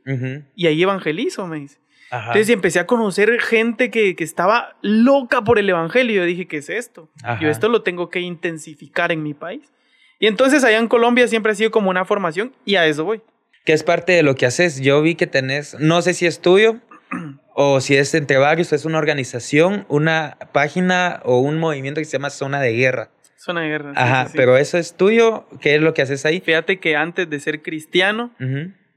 Speaker 2: Y ahí evangelizo, me dice. Entonces empecé a conocer gente que, que, estaba loca por el evangelio. Yo dije, ¿qué es esto? Yo esto lo tengo que intensificar en mi país. Y entonces allá en Colombia siempre ha sido como una formación y a eso voy
Speaker 1: que es parte de lo que haces. Yo vi que tenés, no sé si es tuyo o si es entre varios, es una organización, una página o un movimiento que se llama Zona de Guerra.
Speaker 2: Zona de Guerra.
Speaker 1: Ajá, pero eso es tuyo. ¿Qué es lo que haces ahí?
Speaker 2: Fíjate que antes de ser cristiano,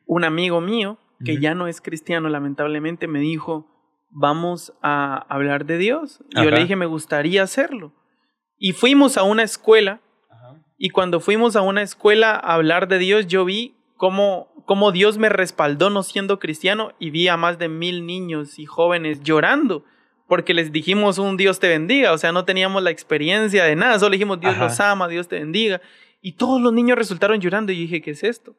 Speaker 2: un amigo mío, que ya no es cristiano lamentablemente, me dijo, vamos a hablar de Dios. Y yo le dije, me gustaría hacerlo. Y fuimos a una escuela. Y cuando fuimos a una escuela a hablar de Dios, yo vi cómo cómo Dios me respaldó no siendo cristiano y vi a más de mil niños y jóvenes llorando porque les dijimos un Dios te bendiga, o sea, no teníamos la experiencia de nada, solo dijimos Dios los ama, Dios te bendiga. Y todos los niños resultaron llorando y yo dije, ¿qué es esto?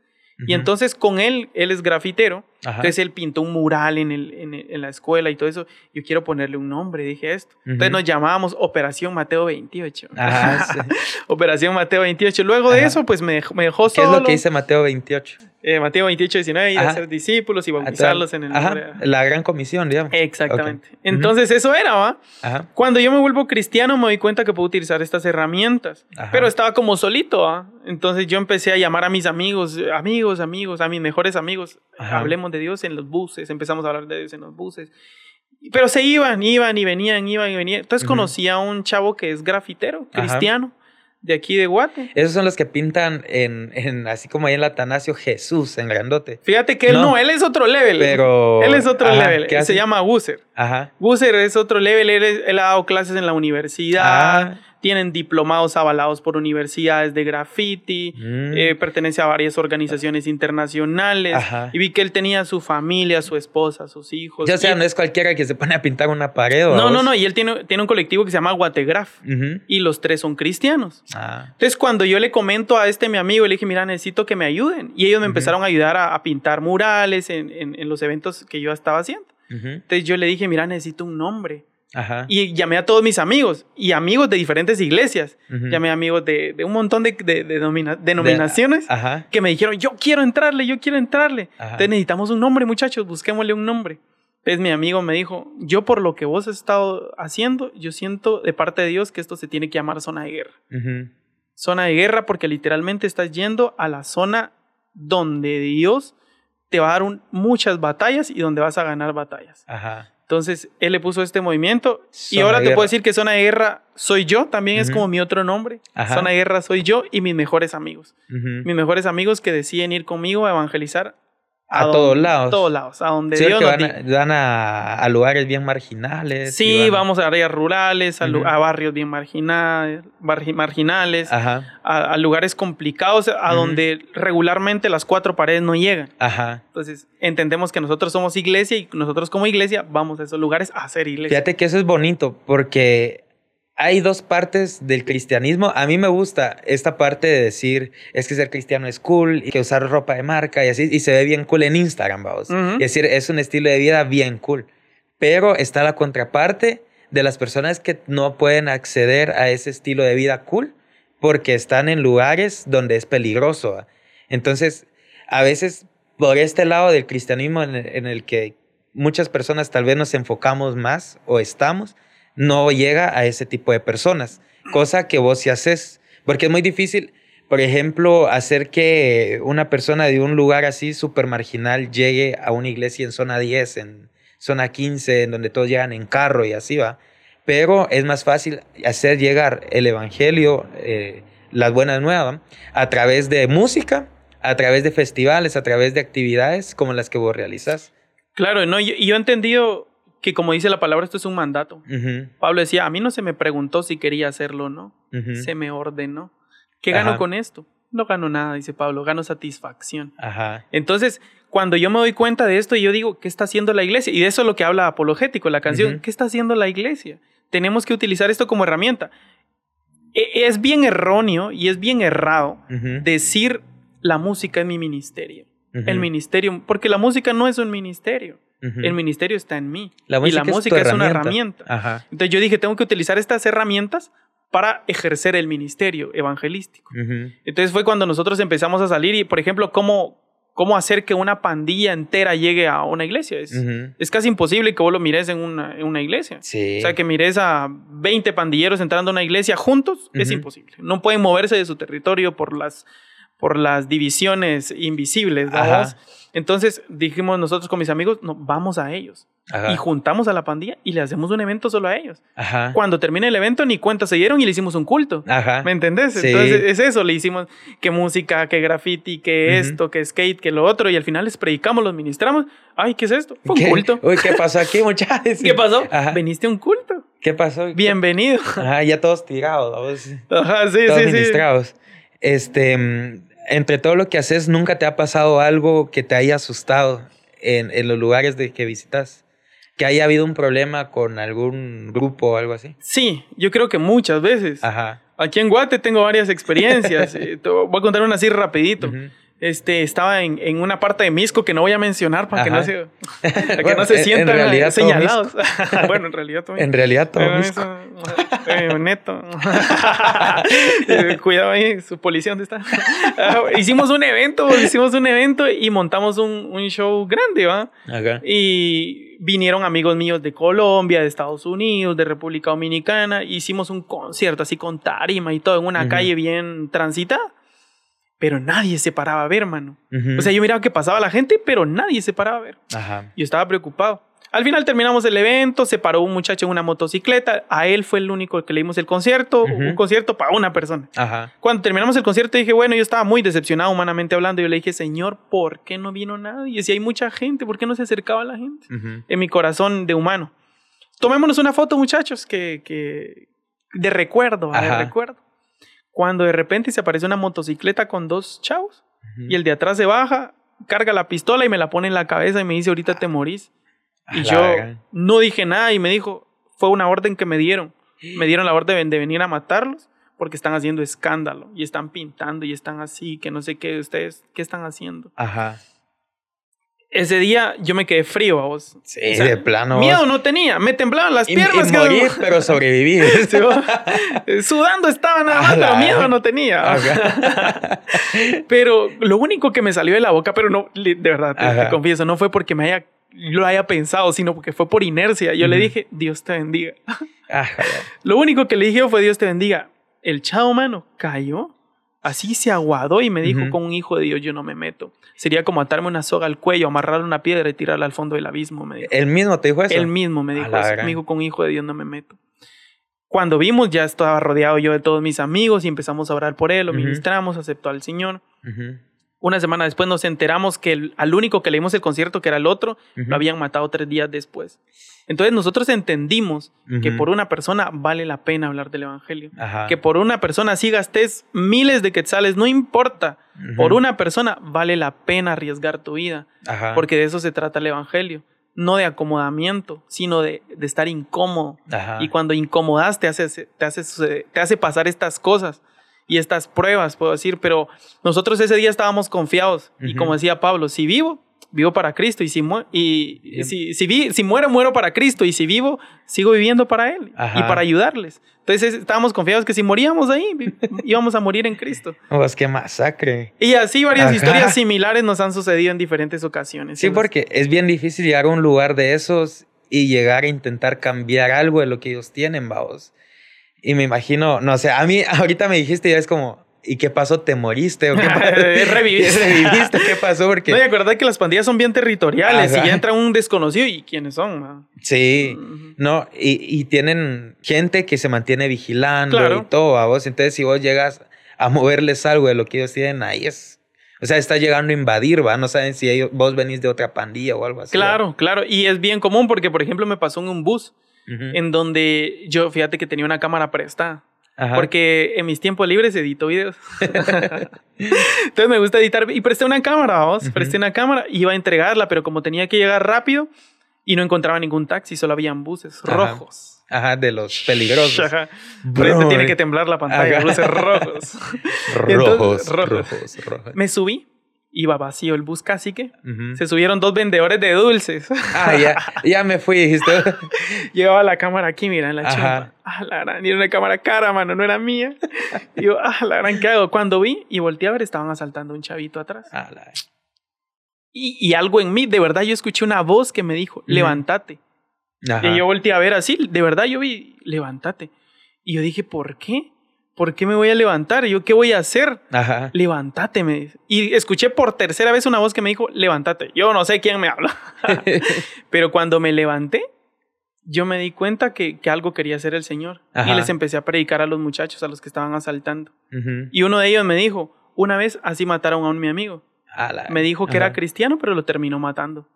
Speaker 2: Y entonces con él, él es grafitero, entonces él pintó un mural en, el, en, la escuela y todo eso. Yo quiero ponerle un nombre, dije esto. Entonces nos llamábamos Operación Mateo 28. Operación Mateo 28. Luego de eso, pues me dejó, me dejó
Speaker 1: ¿Qué es lo que dice Mateo 28?
Speaker 2: Eh, Mateo 28, 19, y hacer discípulos y bautizarlos en el
Speaker 1: nombre. La gran comisión, digamos.
Speaker 2: Exactamente. Entonces, eso era, ¿va? Cuando yo me vuelvo cristiano, me doy cuenta que puedo utilizar estas herramientas. Pero estaba como solito, ¿va? Entonces, yo empecé a llamar a mis amigos, amigos, amigos, a mis mejores amigos. Hablemos de Dios en los buses. Empezamos a hablar de Dios en los buses. Pero se iban, iban y venían, iban y venían. Entonces, conocí a un chavo que es grafitero, cristiano de aquí de Guate.
Speaker 1: Esos son los que pintan en, en así como ahí en la Atanasio Jesús, en grandote.
Speaker 2: Fíjate que él no, él es otro level. Pero. Él es otro level. Él se llama Busser. Ajá. Busser es otro level. Él, ha dado clases en la universidad. Ah tienen diplomados avalados por universidades de graffiti, mm. eh, pertenece a varias organizaciones internacionales. Y vi que él tenía su familia, su esposa, sus hijos.
Speaker 1: Ya sea, no es cualquiera que se pone a pintar una pared. ¿o
Speaker 2: no, no, no. Y él tiene, tiene un colectivo que se llama Guategraf. Y los tres son cristianos. Ah. Entonces, cuando yo le comento a este mi amigo, le dije, mira, necesito que me ayuden. Y ellos me empezaron a ayudar a, pintar murales en, en, los eventos que yo estaba haciendo. Entonces, yo le dije, mira, necesito un nombre. Y llamé a todos mis amigos y amigos de diferentes iglesias. Llamé a amigos de, de un montón de, de, denominaciones que me dijeron, yo quiero entrarle, yo quiero entrarle. Entonces necesitamos un nombre, muchachos, busquémosle un nombre. Entonces mi amigo me dijo, yo por lo que vos has estado haciendo, yo siento de parte de Dios que esto se tiene que llamar zona de guerra. Zona de guerra porque literalmente estás yendo a la zona donde Dios te va a dar muchas batallas y donde vas a ganar batallas. Ajá. Entonces, él le puso este movimiento. y ahora te puedo decir que Zona de Guerra soy yo, también es como mi otro nombre. Zona de Guerra soy yo y mis mejores amigos. Mis mejores amigos que deciden ir conmigo a evangelizar
Speaker 1: a, todos lados.
Speaker 2: A todos lados, a donde
Speaker 1: sí, Dios van, a, van a, lugares bien marginales.
Speaker 2: Sí, vamos a áreas rurales, a, barrios bien marginales, marginales a, lugares complicados, a donde regularmente las cuatro paredes no llegan. Ajá. Entonces, entendemos que nosotros somos iglesia y nosotros como iglesia vamos a esos lugares a hacer iglesia.
Speaker 1: Fíjate que eso es bonito porque hay dos partes del cristianismo. A mí me gusta esta parte de decir, es que ser cristiano es cool y que usar ropa de marca y así, y se ve bien cool en Instagram, vamos. Es decir, es un estilo de vida bien cool. Pero está la contraparte de las personas que no pueden acceder a ese estilo de vida cool porque están en lugares donde es peligroso. Entonces, a veces, por este lado del cristianismo en el que muchas personas tal vez nos enfocamos más o estamos, no llega a ese tipo de personas, cosa que vos sí haces, porque es muy difícil, por ejemplo, hacer que una persona de un lugar así súper marginal llegue a una iglesia en zona 10, en zona 15, en donde todos llegan en carro y así va. Pero es más fácil hacer llegar el Evangelio, eh, las buenas nuevas, a través de música, a través de festivales, a través de actividades como las que vos realizas.
Speaker 2: Claro, no, y yo he entendido que como dice la palabra, esto es un mandato. Pablo decía, a mí no se me preguntó si quería hacerlo o no, se me ordenó. ¿Qué gano con esto? no gano nada, dice Pablo, gano satisfacción. Ajá. Entonces, cuando yo me doy cuenta de esto y yo digo, ¿qué está haciendo la iglesia? Y de eso es lo que habla Apologético, la canción, ¿qué está haciendo la iglesia? Tenemos que utilizar esto como herramienta. E, es bien erróneo y es bien errado decir la música es mi ministerio. El ministerio, porque la música no es un ministerio. El ministerio está en mí. y la música es, una herramienta. Entonces yo dije, tengo que utilizar estas herramientas para ejercer el ministerio evangelístico. Entonces fue cuando nosotros empezamos a salir y, por ejemplo, cómo, cómo hacer que una pandilla entera llegue a una iglesia. Es, es casi imposible que vos lo mires en una, en una iglesia. O sea, que mires a 20 pandilleros entrando a una iglesia juntos, es imposible. No pueden moverse de su territorio por las, por las divisiones invisibles. Entonces dijimos nosotros con mis amigos, no, vamos a ellos. Y juntamos a la pandilla y le hacemos un evento solo a ellos. Cuando termina el evento, ni cuenta se dieron y le hicimos un culto. ¿Me entendés? Entonces es eso, le hicimos que música, que graffiti, que esto, que skate, que lo otro, y al final les predicamos, los ministramos. Ay, ¿qué es esto? Fue un culto.
Speaker 1: Uy, ¿qué pasó aquí, muchachos?
Speaker 2: ¿Qué pasó? Veniste a un culto.
Speaker 1: ¿Qué pasó?
Speaker 2: Bienvenido.
Speaker 1: Ajá, ya todos tirados. Ajá, sí, todos sí, ministrados. Este, mm, entre todo lo que haces, ¿nunca te ha pasado algo que te haya asustado en, en los lugares de que visitas? que haya habido un problema con algún grupo o algo así.
Speaker 2: Sí, yo creo que muchas veces. Ajá. Aquí en Guate tengo varias experiencias. Eh, voy a contar una así rapidito. Este, estaba en, en, una parte de Misco que no voy a mencionar para que no se, que no se sientan señalados. bueno, en realidad todo
Speaker 1: En realidad todo Misco.
Speaker 2: eh, neto. Cuidado ahí, su policía, ¿dónde está? Ah, hicimos un evento, hicimos un evento y montamos un, un show grande, ¿va? Y vinieron amigos míos de Colombia, de Estados Unidos, de República Dominicana. Hicimos un concierto así con tarima y todo en una calle bien transitada pero nadie se paraba a ver, mano. O sea, yo miraba que pasaba la gente, pero nadie se paraba a ver. Ajá. Yo estaba preocupado. Al final terminamos el evento, se paró un muchacho en una motocicleta, a él fue el único que le dimos el concierto, un concierto para una persona. Ajá. Cuando terminamos el concierto dije, bueno, yo estaba muy decepcionado humanamente hablando, yo le dije, Señor, ¿por qué no vino nadie? Si hay mucha gente, ¿por qué no se acercaba la gente? En mi corazón de humano. Tomémonos una foto, muchachos, que, que de recuerdo, de recuerdo cuando de repente se aparece una motocicleta con dos chavos y el de atrás se baja, carga la pistola y me la pone en la cabeza y me dice, ahorita te morís. Y yo no dije nada y me dijo, fue una orden que me dieron. Me dieron la orden de venir a matarlos porque están haciendo escándalo y están pintando y están así, que no sé qué, ustedes, ¿qué están haciendo? Ajá ese día yo me quedé frío a vos.
Speaker 1: Sí, de plano.
Speaker 2: Miedo no tenía, me temblaban las piernas.
Speaker 1: Y, morir, pero sobreviví.
Speaker 2: Sudando estaba nada más, pero miedo no tenía. pero lo único que me salió de la boca, pero no, de verdad, te, confieso, no fue porque me haya, lo haya pensado, sino porque fue por inercia. Yo le dije, Dios te bendiga. lo único que le dije fue, Dios te bendiga. El chavo, mano, cayó Así se aguadó y me dijo, con un hijo de Dios yo no me meto. Sería como atarme una soga al cuello, amarrarle una piedra y tirarla al fondo del abismo, me dijo.
Speaker 1: ¿El mismo te dijo eso?
Speaker 2: El mismo me dijo eso. Me dijo, con un hijo de Dios no me meto. Cuando vimos, ya estaba rodeado yo de todos mis amigos y empezamos a orar por él, lo ministramos, aceptó al Señor. Una semana después nos enteramos que al único que leímos el concierto, que era el otro, lo habían matado tres días después. Entonces nosotros entendimos que por una persona vale la pena hablar del Evangelio. Que por una persona si gastes miles de quetzales, no importa. Por una persona vale la pena arriesgar tu vida. Porque de eso se trata el Evangelio. No de acomodamiento, sino de, estar incómodo. Y cuando incomodas te hace, te, hace, te hace pasar estas cosas y estas pruebas, puedo decir. Pero nosotros ese día estábamos confiados. Y como decía Pablo, si vivo, vivo para Cristo y si, y, si, si, si, muero, muero para Cristo y si vivo, sigo viviendo para Él y para ayudarles. Entonces estábamos confiados que si moríamos ahí, íbamos a morir en Cristo.
Speaker 1: Pues qué masacre.
Speaker 2: Y así varias historias similares nos han sucedido en diferentes ocasiones.
Speaker 1: Sí, porque es bien difícil llegar a un lugar de esos y llegar a intentar cambiar algo de lo que ellos tienen, vamos. Y me imagino, no sé, a mí ahorita me dijiste ya es como, ¿Y qué pasó? ¿Te moriste? ¿O qué
Speaker 2: ¿Reviviste?
Speaker 1: ¿Reviviste? ¿Qué pasó? Porque...
Speaker 2: No, y acordé que las pandillas son bien territoriales y ya entra un desconocido y quiénes son.
Speaker 1: Sí, no, y, y, tienen gente que se mantiene vigilando y todo a vos. Entonces, si vos llegas a moverles algo de lo que ellos tienen ahí, es. O sea, está llegando a invadir, ¿va? No saben si ellos, vos venís de otra pandilla o algo así.
Speaker 2: Claro, claro. Y es bien común porque, por ejemplo, me pasó en un bus en donde yo, fíjate que tenía una cámara prestada. Porque en mis tiempos libres edito videos. Entonces me gusta editar y presté una cámara, vamos. Presté una cámara iba a entregarla, pero como tenía que llegar rápido y no encontraba ningún taxi, solo habían buses rojos.
Speaker 1: Ajá, de los peligrosos. Ajá.
Speaker 2: tiene que temblar la pantalla, buses rojos. rojos, rojos, rojos. Me subí iba vacío el bus casi que. Se subieron dos vendedores de dulces.
Speaker 1: Ah, ya, ya me fui, dijiste.
Speaker 2: Llevaba la cámara aquí, mira, en la chapa. Ah, la gran, era una cámara cara, mano, no era mía. y yo, ah, la gran, ¿qué hago? Cuando vi y volteé a ver, estaban asaltando a un chavito atrás. Ah, la... y, y, algo en mí, de verdad, yo escuché una voz que me dijo, levántate. Y yo volteé a ver así, de verdad, yo vi, levántate. Y yo dije, ¿por qué? ¿Por qué me voy a levantar? ¿Yo qué voy a hacer? Ajá. Levántate, me dice. Y escuché por tercera vez una voz que me dijo, levántate. Yo no sé quién me habla. Pero cuando me levanté, yo me di cuenta que, que algo quería hacer el Señor. Y les empecé a predicar a los muchachos, a los que estaban asaltando. Y uno de ellos me dijo, una vez así mataron a un mi amigo. Me dijo que era cristiano, pero lo terminó matando.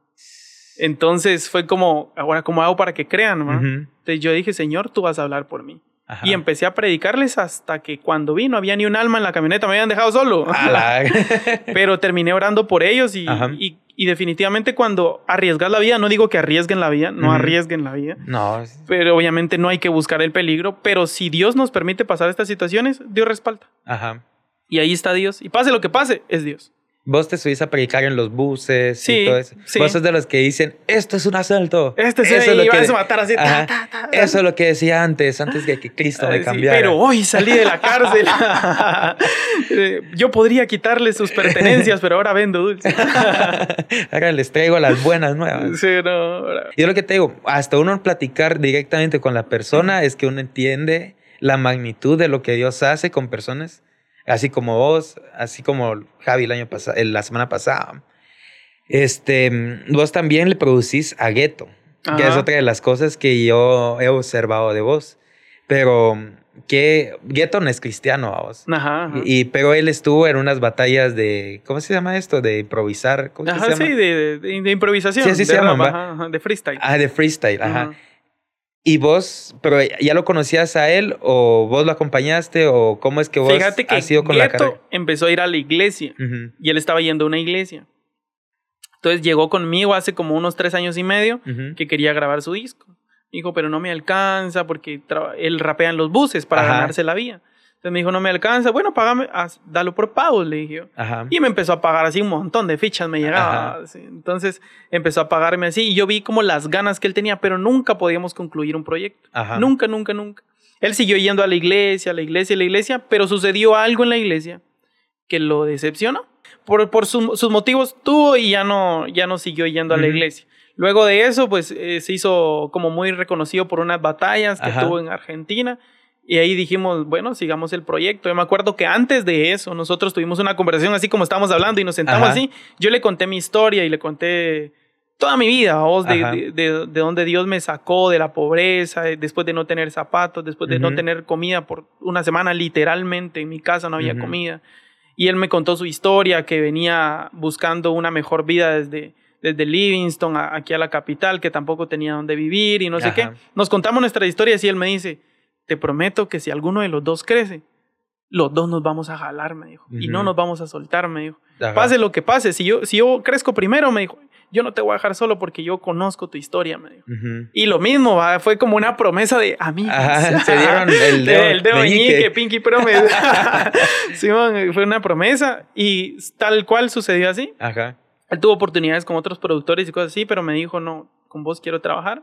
Speaker 2: Entonces fue como, ahora, ¿cómo hago para que crean? Entonces yo dije, Señor, tú vas a hablar por mí. Y empecé a predicarles hasta que cuando vi no había ni un alma en la camioneta, me habían dejado solo. Pero terminé orando por ellos y, y, definitivamente cuando arriesgas la vida, no digo que arriesguen la vida, no arriesguen la vida. No. Pero obviamente no hay que buscar el peligro, pero si Dios nos permite pasar estas situaciones, Dios respalda. Ajá. Y ahí está Dios. Y pase lo que pase, es Dios.
Speaker 1: Vos te subís a predicar en los buses y todo eso. Vos sos de los que dicen, esto es un asalto. Esto es eso es lo que... a matar así. Eso es lo que decía antes, antes de que Cristo me cambiara.
Speaker 2: pero hoy salí de la cárcel. Yo podría quitarle sus pertenencias, pero ahora vendo dulces.
Speaker 1: ahora les traigo las buenas nuevas. Sí, no. Yo lo que te digo, hasta uno platicar directamente con la persona es que uno entiende la magnitud de lo que Dios hace con personas así como vos, así como Javi el año pasado, la semana pasada. Este, vos también le producís a Gueto, que es otra de las cosas que yo he observado de vos. Pero que Gueto no es cristiano vos. Ajá, Y, pero él estuvo en unas batallas de, ¿cómo se llama esto? De improvisar. ¿Cómo
Speaker 2: ajá,
Speaker 1: se
Speaker 2: llama? sí, de, de, improvisación. Sí, así se llama. de freestyle.
Speaker 1: Ah, de freestyle, ajá. ¿Y vos, pero ya lo conocías a él o vos lo acompañaste o cómo es que vos Fíjate que has ido con la carrera?
Speaker 2: empezó a ir a la iglesia y él estaba yendo a una iglesia. Entonces llegó conmigo hace como unos tres años y medio que quería grabar su disco. Dijo, pero no me alcanza porque él rapea en los buses para ganarse la vida. Entonces me dijo, no me alcanza. Bueno, págame, dalo por pago, le dije. Y me empezó a pagar así un montón de fichas, me llegaba. Entonces empezó a pagarme así y yo vi como las ganas que él tenía, pero nunca podíamos concluir un proyecto. Nunca, nunca, nunca. Él siguió yendo a la iglesia, a la iglesia, a la iglesia, pero sucedió algo en la iglesia que lo decepcionó. Por, por sus motivos tuvo y ya no, ya no siguió yendo a la iglesia. Luego de eso, pues eh, se hizo como muy reconocido por unas batallas que tuvo en Argentina y ahí dijimos, bueno, sigamos el proyecto. Yo me acuerdo que antes de eso, nosotros tuvimos una conversación así como estábamos hablando y nos sentamos así. Yo le conté mi historia y le conté toda mi vida, vos, de, de, de, donde Dios me sacó, de la pobreza, después de no tener zapatos, después de no tener comida por una semana, literalmente en mi casa no había comida. Y él me contó su historia, que venía buscando una mejor vida desde, desde Livingston aquí a la capital, que tampoco tenía donde vivir y no sé qué. Nos contamos nuestra historia y él me dice, te prometo que si alguno de los dos crece, los dos nos vamos a jalar, me dijo. Y no nos vamos a soltar, me dijo. Pase lo que pase, si yo, si yo crezco primero, me dijo, yo no te voy a dejar solo porque yo conozco tu historia, me dijo. Y lo mismo, fue como una promesa de amigos. se dieron el dedo, el dedo meñique, Pinky Promise. Simón, fue una promesa y tal cual sucedió así. Ajá. Él tuvo oportunidades con otros productores y cosas así, pero me dijo, no, con vos quiero trabajar.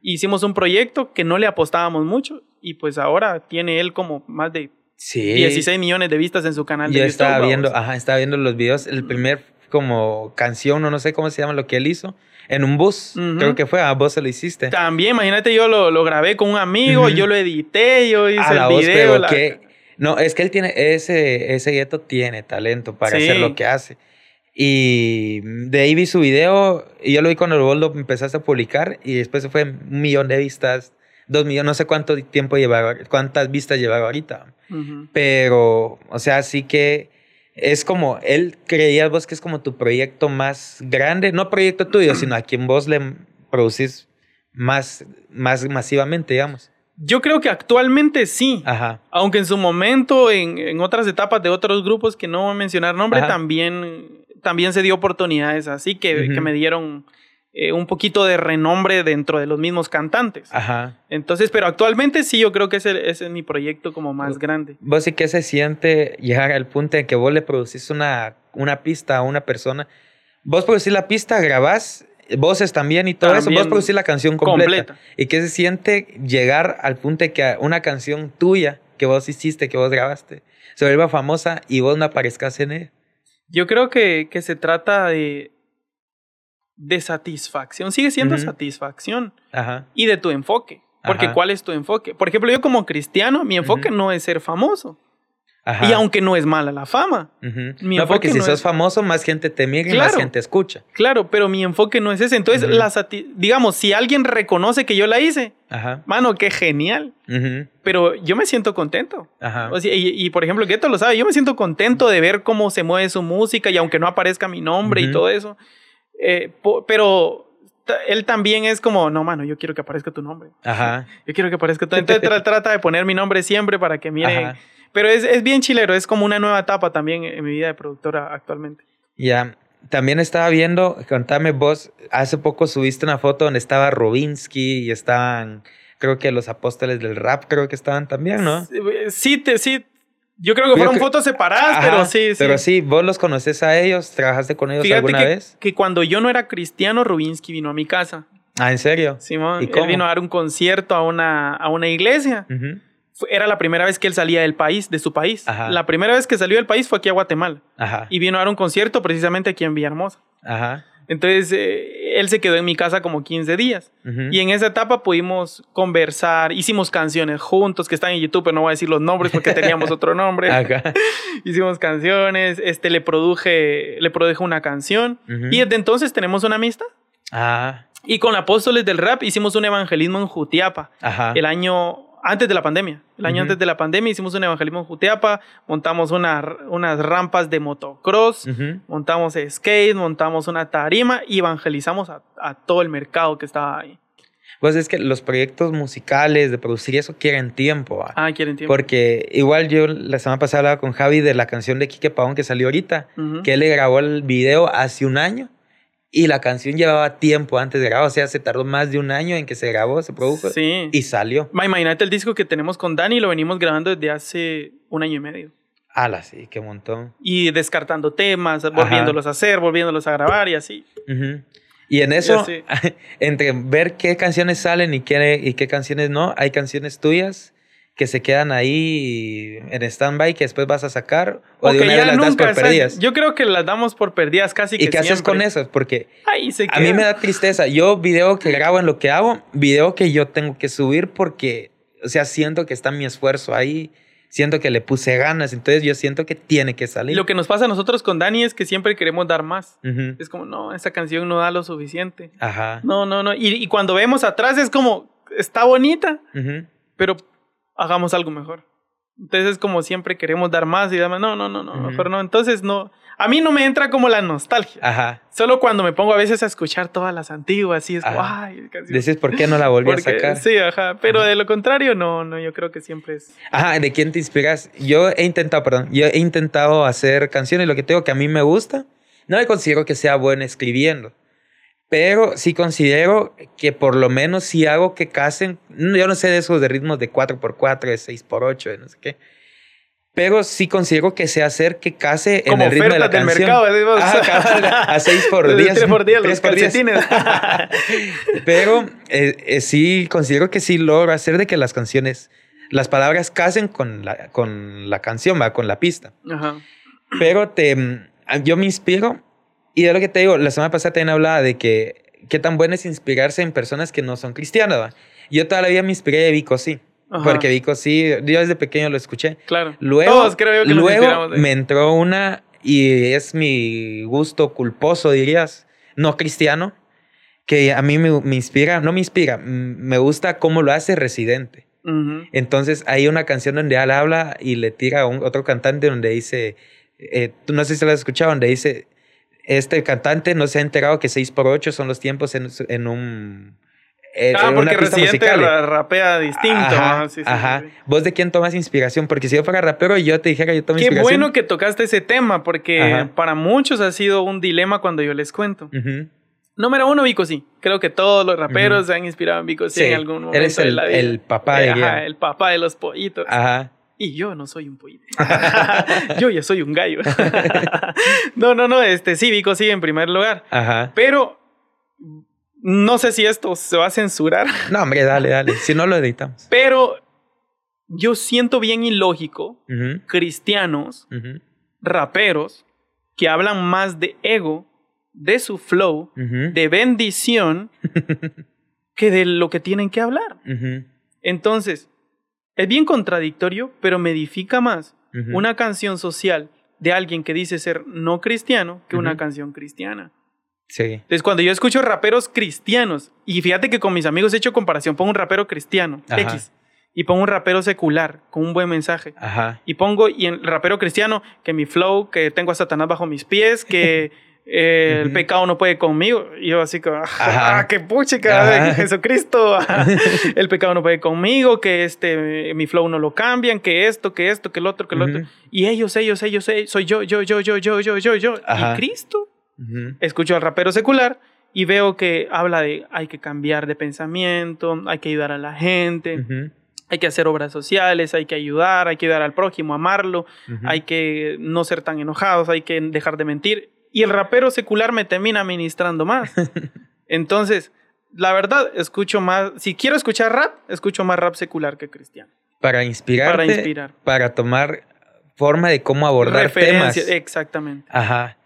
Speaker 2: Hicimos un proyecto que no le apostábamos mucho y pues ahora tiene él como más de 16 millones de vistas en su canal
Speaker 1: Yo estaba viendo, ajá, estaba viendo los videos, el primer como canción o no sé cómo se llama lo que él hizo. En un bus, creo que fue, a vos se lo hiciste.
Speaker 2: También, imagínate, yo lo, lo grabé con un amigo, yo lo edité, yo hice el video.
Speaker 1: No, es que él tiene, ese, ese gueto tiene talento para hacer lo que hace. Y de ahí vi su video y yo lo vi cuando vos lo empezaste a publicar y después se fue un millón de vistas, dos millones, no sé cuánto tiempo llevaba, cuántas vistas llevaba ahorita. Pero, o sea, sí que es como, él creía vos que es como tu proyecto más grande, no proyecto tuyo, sino a quien vos le producís más, más masivamente, digamos.
Speaker 2: Yo creo que actualmente sí. Ajá. Aunque en su momento, en, en otras etapas de otros grupos que no voy a mencionar nombre, también, también se dio oportunidades así que, que me dieron eh, un poquito de renombre dentro de los mismos cantantes. Ajá. Entonces, pero actualmente sí, yo creo que ese, es mi proyecto como más grande.
Speaker 1: ¿Vos sí que se siente llegar al punto en que vos le producís una, una pista a una persona? Vos producís la pista, grabás voces también y todo eso. Vos producís la canción completa. ¿Y qué se siente llegar al punto de que una canción tuya que vos hiciste, que vos grabaste, se vuelva famosa y vos no aparezcas en ella?
Speaker 2: Yo creo que, que se trata de, de satisfacción. Sigue siendo satisfacción. Ajá. Y de tu enfoque. Porque ¿cuál es tu enfoque? Por ejemplo, yo como cristiano, mi enfoque no es ser famoso. Y aunque no es mala la fama.
Speaker 1: no, porque si sos famoso, más gente te mira y más gente escucha.
Speaker 2: Claro, pero mi enfoque no es ese. Entonces, digamos, si alguien reconoce que yo la hice, mano, qué genial. Pero yo me siento contento. y, por ejemplo, Gueto lo sabe, yo me siento contento de ver cómo se mueve su música y aunque no aparezca mi nombre y todo eso. Eh, pero él también es como, no, mano, yo quiero que aparezca tu nombre. Ajá. Yo quiero que aparezca tu nombre. Entonces trata de poner mi nombre siempre para que miren. Pero es, es, bien chilero, es como una nueva etapa también en mi vida de productora actualmente.
Speaker 1: Ya, también estaba viendo, contame vos, hace poco subiste una foto donde estaba Robinsky y estaban, creo que los apóstoles del rap, creo que estaban también, ¿no?
Speaker 2: Sí, te, sí. Yo creo que fueron fotos separadas, pero sí, sí.
Speaker 1: Pero sí, vos los conoces a ellos, trabajaste con ellos alguna vez.
Speaker 2: Que cuando yo no era cristiano, Rubinsky vino a mi casa.
Speaker 1: Ah, ¿en serio?
Speaker 2: Simón, ¿Y él vino a dar un concierto a una, a una iglesia era la primera vez que él salía del país, de su país. La primera vez que salió del país fue aquí a Guatemala. Y vino a dar un concierto precisamente aquí en Villahermosa. Entonces, eh, él se quedó en mi casa como 15 días. Y en esa etapa pudimos conversar, hicimos canciones juntos, que están en YouTube, pero no voy a decir los nombres porque teníamos otro nombre. hicimos canciones, este, le produje, le produje una canción. Y desde entonces tenemos una amistad. Ah. Y con Apóstoles del Rap hicimos un evangelismo en Jutiapa. El año antes de la pandemia. El año antes de la pandemia hicimos un evangelismo en Jutiapa, montamos unas rampas de motocross, montamos skate, montamos una tarima y evangelizamos a, todo el mercado que estaba ahí.
Speaker 1: Pues es que los proyectos musicales, de producir eso, quieren tiempo.
Speaker 2: Ah, quieren tiempo.
Speaker 1: Porque igual yo la semana pasada hablaba con Javi de la canción de Quique Pavón que salió ahorita, que él le grabó el video hace un año y la canción llevaba tiempo antes de grabar, o sea, se tardó más de un año en que se grabó, se produjo y salió.
Speaker 2: imagínate el disco que tenemos con Dani, lo venimos grabando desde hace un año y medio.
Speaker 1: Ala, sí, qué montón.
Speaker 2: Y descartando temas, volviéndolos a hacer, volviéndolos a grabar y así.
Speaker 1: Y en eso, entre ver qué canciones salen y qué, y qué canciones no, hay canciones tuyas que se quedan ahí en stand-by que después vas a sacar o, de una vez las das por perdidas.
Speaker 2: Yo creo que las damos por perdidas casi que
Speaker 1: ¿Y qué haces con eso? Porque a mí me da tristeza. Yo video que grabo en lo que hago, video que yo tengo que subir porque, o sea, siento que está mi esfuerzo ahí, siento que le puse ganas, entonces yo siento que tiene que salir.
Speaker 2: Lo que nos pasa a nosotros con Dani es que siempre queremos dar más. Es como, no, esa canción no da lo suficiente. Ajá. No, no, no. Y, cuando vemos atrás es como, está bonita, pero hagamos algo mejor. Entonces como siempre queremos dar más y demás. No, no, no, no, mejor no. Entonces no. A mí no me entra como la nostalgia. Ajá. Solo cuando me pongo a veces a escuchar todas las antiguas, y es como, ay,
Speaker 1: Decís, ¿por qué no la volví a sacar?
Speaker 2: Sí, ajá. Pero de lo contrario, no, no, yo creo que siempre es.
Speaker 1: Ajá, ¿de quién te inspiras? Yo he intentado, perdón, yo he intentado hacer canciones, lo que tengo que a mí me gusta. No me considero que sea bueno escribiendo. Pero sí considero que por lo menos si hago que casen, yo no sé de esos de ritmos de 4x4, de 6x8, de no sé qué. Pero sí considero que sé hacer que case en el ritmo de la canción. mercado, a 6 por 10. 3 por 10, los calcetines. Pero eh, eh, sí considero que sí logro hacer de que las canciones, las palabras casen con la, con la canción, ¿va? con la pista. Ajá. Pero te, yo me inspiro y de lo que te digo, la semana pasada también hablaba de que qué tan bueno es inspirarse en personas que no son cristianas. Yo toda la vida me inspiré de Vico, sí. Porque Vico, sí, yo desde pequeño lo escuché.
Speaker 2: Claro.
Speaker 1: Luego, Todos creo que luego me entró una, y es mi gusto culposo, dirías, no cristiano, que a mí me, inspira, no me inspira, me gusta cómo lo hace Residente. Entonces hay una canción donde él habla y le tira a un, otro cantante donde dice, eh, tú no sé si lo has escuchado, donde dice, este cantante no se ha enterado que 6 por 8 son los tiempos en, un
Speaker 2: Eh, ah, porque Residente rapea distinto.
Speaker 1: Ajá, ajá. ¿Vos de quién tomas inspiración? Porque si yo fuera rapero y yo te dijera yo tomo inspiración.
Speaker 2: Qué bueno que tocaste ese tema, porque para muchos ha sido un dilema cuando yo les cuento. Número uno, Vico sí. Creo que todos los raperos se han inspirado en Vico sí, en algún momento.
Speaker 1: Eres el, el papá de
Speaker 2: Ajá, el papá de los pollitos. Ajá. Y yo no soy un pollito. yo ya soy un gallo. no, no, no. Este, sí, Vico sí en primer lugar. Ajá. Pero no sé si esto se va a censurar.
Speaker 1: No, hombre, dale, dale. Si no lo editamos.
Speaker 2: Pero yo siento bien ilógico cristianos, raperos, que hablan más de ego, de su flow, de bendición, que de lo que tienen que hablar. Entonces, es bien contradictorio, pero me edifica más una canción social de alguien que dice ser no cristiano que una canción cristiana.
Speaker 1: Sí.
Speaker 2: Entonces, cuando yo escucho raperos cristianos, y fíjate que con mis amigos he hecho comparación, pongo un rapero cristiano, X, y pongo un rapero secular, con un buen mensaje. Ajá. Y pongo, y en rapero cristiano, que mi flow, que tengo a Satanás bajo mis pies, que eh, el pecado no puede conmigo. Y yo así como, ¡ah, qué puchica! Jesucristo! el pecado no puede conmigo, que este, mi flow no lo cambian, que esto, que esto, que el otro, que el otro. Y ellos, ellos, ellos, ellos, soy yo, yo, yo, yo, yo, yo, yo, yo. ¿Y Cristo? Escucho al rapero secular y veo que habla de hay que cambiar de pensamiento, hay que ayudar a la gente, hay que hacer obras sociales, hay que ayudar, hay que ayudar al prójimo, amarlo, hay que no ser tan enojados, hay que dejar de mentir. Y el rapero secular me termina ministrando más. Entonces, la verdad, escucho más, si quiero escuchar rap, escucho más rap secular que cristiano.
Speaker 1: Para inspirar. Para inspirar. Para tomar forma de cómo abordar temas.
Speaker 2: Exactamente.
Speaker 1: Ajá.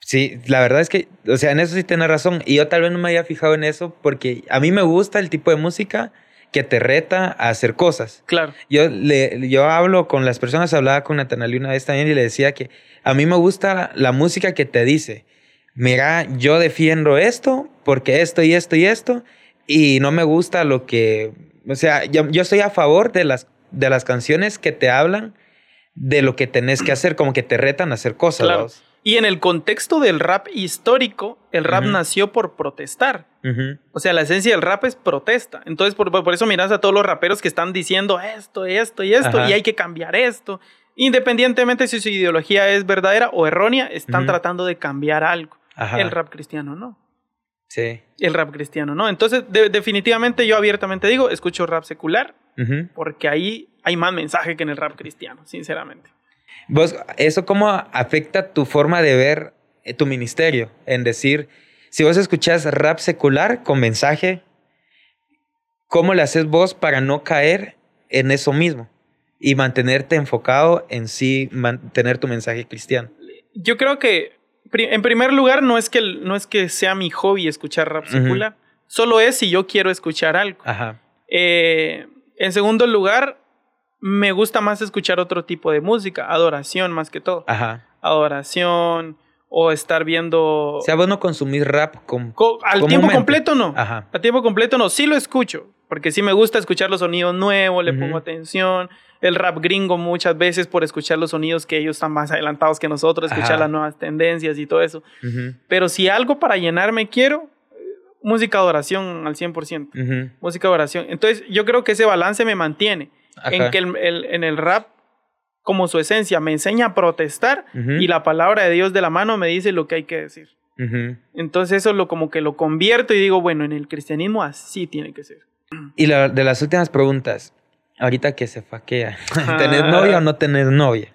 Speaker 1: Sí, la verdad es que, o sea, en eso sí tienes razón. Y yo tal vez no me había fijado en eso porque a mí me gusta el tipo de música que te reta a hacer cosas.
Speaker 2: Claro.
Speaker 1: Yo, le, yo hablo con las personas, hablaba con Natanalie una vez también y le decía que a mí me gusta la, música que te dice, mira, yo defiendo esto porque esto y esto y esto, y no me gusta lo que, o sea, yo, yo estoy a favor de las, de las canciones que te hablan de lo que tenés que hacer, como que te retan a hacer cosas. Claro.
Speaker 2: Y en el contexto del rap histórico, el rap nació por protestar. O sea, la esencia del rap es protesta. Entonces, por, por, eso miras a todos los raperos que están diciendo esto, esto y esto, y hay que cambiar esto. Independientemente si su ideología es verdadera o errónea, están tratando de cambiar algo. El rap cristiano no.
Speaker 1: Sí.
Speaker 2: El rap cristiano no. Entonces, definitivamente yo abiertamente digo, escucho rap secular, porque ahí hay más mensaje que en el rap cristiano, sinceramente.
Speaker 1: Vos, ¿eso cómo afecta tu forma de ver eh, tu ministerio? En decir, si vos escuchás rap secular con mensaje, ¿cómo le haces vos para no caer en eso mismo? Y mantenerte enfocado en sí, mantener tu mensaje cristiano.
Speaker 2: Yo creo que, en primer lugar, no es que, no es que sea mi hobby escuchar rap secular. Solo es si yo quiero escuchar algo. Ajá. Eh, en segundo lugar, me gusta más escuchar otro tipo de música, adoración más que todo. Ajá. Adoración o estar viendo...
Speaker 1: O sea, vos no consumís rap
Speaker 2: con, al tiempo completo no. Ajá. Al tiempo completo no. Sí lo escucho, porque sí me gusta escuchar los sonidos nuevos, le pongo atención. El rap gringo muchas veces por escuchar los sonidos que ellos están más adelantados que nosotros, escuchar las nuevas tendencias y todo eso. Pero si algo para llenarme quiero, música de oración al 100%. Música de oración. Entonces yo creo que ese balance me mantiene en que el, en el rap, como su esencia, me enseña a protestar y la palabra de Dios de la mano me dice lo que hay que decir. Entonces eso lo como que lo convierto y digo, bueno, en el cristianismo así tiene que ser.
Speaker 1: Y la, de las últimas preguntas, ahorita que se faquea, ¿tenés novia o no tenés novia?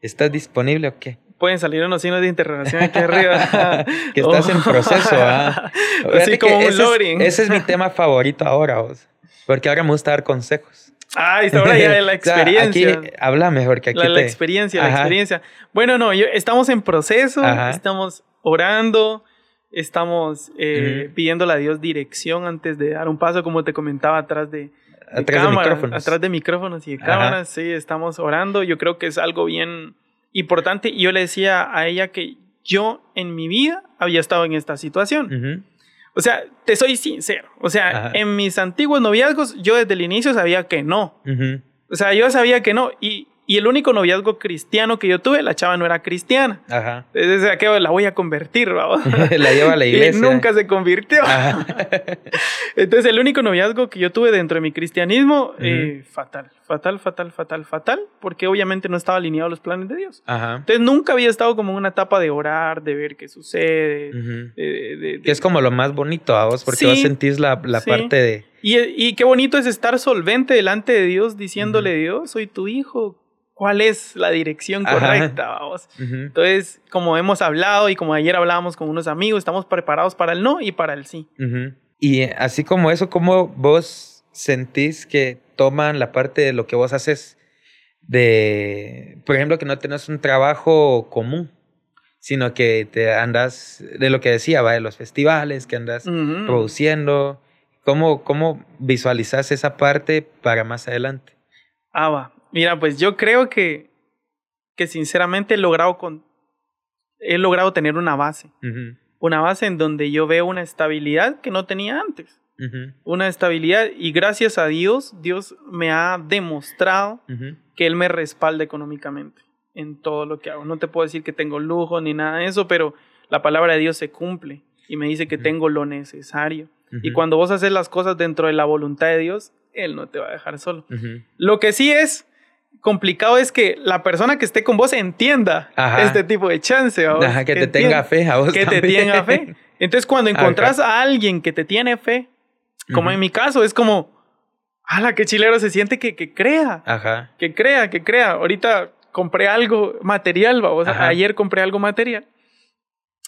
Speaker 1: ¿Estás disponible o qué?
Speaker 2: pueden salir unos signos de interrogación aquí arriba.
Speaker 1: que estás en proceso, ¿ah?
Speaker 2: Así como un ese
Speaker 1: ese es mi tema favorito ahora, vos. Porque ahora me gusta dar consejos.
Speaker 2: Ah, está ahora ya de la experiencia.
Speaker 1: aquí habla mejor que aquí.
Speaker 2: La, la experiencia, la experiencia. Bueno, no, estamos en proceso, estamos orando, estamos eh, pidiéndole a Dios dirección antes de dar un paso, como te comentaba, atrás de,
Speaker 1: atrás de micrófonos.
Speaker 2: Atrás de micrófonos y de cámaras, sí, estamos orando. Yo creo que es algo bien importante. Y yo le decía a ella que yo en mi vida había estado en esta situación. O sea, te soy sincero. O sea, en mis antiguos noviazgos, yo desde el inicio sabía que no. O sea, yo sabía que no. Y, y el único noviazgo cristiano que yo tuve, la chava no era cristiana. Ajá. Desde que la voy a convertir,
Speaker 1: la lleva a la iglesia.
Speaker 2: Y nunca se convirtió. Entonces, el único noviazgo que yo tuve dentro de mi cristianismo, eh, fatal, fatal, fatal, fatal, fatal, porque obviamente no estaba alineado a los planes de Dios. Ajá. Entonces, nunca había estado como en una etapa de orar, de ver qué sucede.
Speaker 1: que es como lo más bonito a vos, porque vos sentís la, la parte de...
Speaker 2: Y, y, qué bonito es estar solvente delante de Dios, diciéndole, Dios, soy tu hijo, cuál es la dirección correcta, vamos. Entonces, como hemos hablado y como ayer hablábamos con unos amigos, estamos preparados para el no y para el sí.
Speaker 1: Y así como eso, ¿cómo vos sentís que toman la parte de lo que vos haces de, por ejemplo, que no tenés un trabajo común? sino que te andas, de lo que decía, va, de los festivales, que andas produciendo. ¿Cómo, ¿Cómo visualizas esa parte para más adelante?
Speaker 2: Ah, va. Mira, pues yo creo que, que sinceramente he logrado, con, he logrado tener una base. Una base en donde yo veo una estabilidad que no tenía antes. Una estabilidad y gracias a Dios, Dios me ha demostrado que Él me respalda económicamente en todo lo que hago. No te puedo decir que tengo lujo ni nada de eso, pero la palabra de Dios se cumple y me dice que tengo lo necesario. Y cuando vos haces las cosas dentro de la voluntad de Dios, Él no te va a dejar solo. Lo que sí es complicado es que la persona que esté con vos entienda este tipo de chance.
Speaker 1: Ajá, que, te tenga fe a vos.
Speaker 2: Que te tenga fe. Entonces, cuando encontrás a alguien que te tiene fe, como en mi caso, es como, ¡hala, qué chilero se siente que, que crea! Ajá. Que crea, que crea. Ahorita compré algo material, vamos. Ayer compré algo material.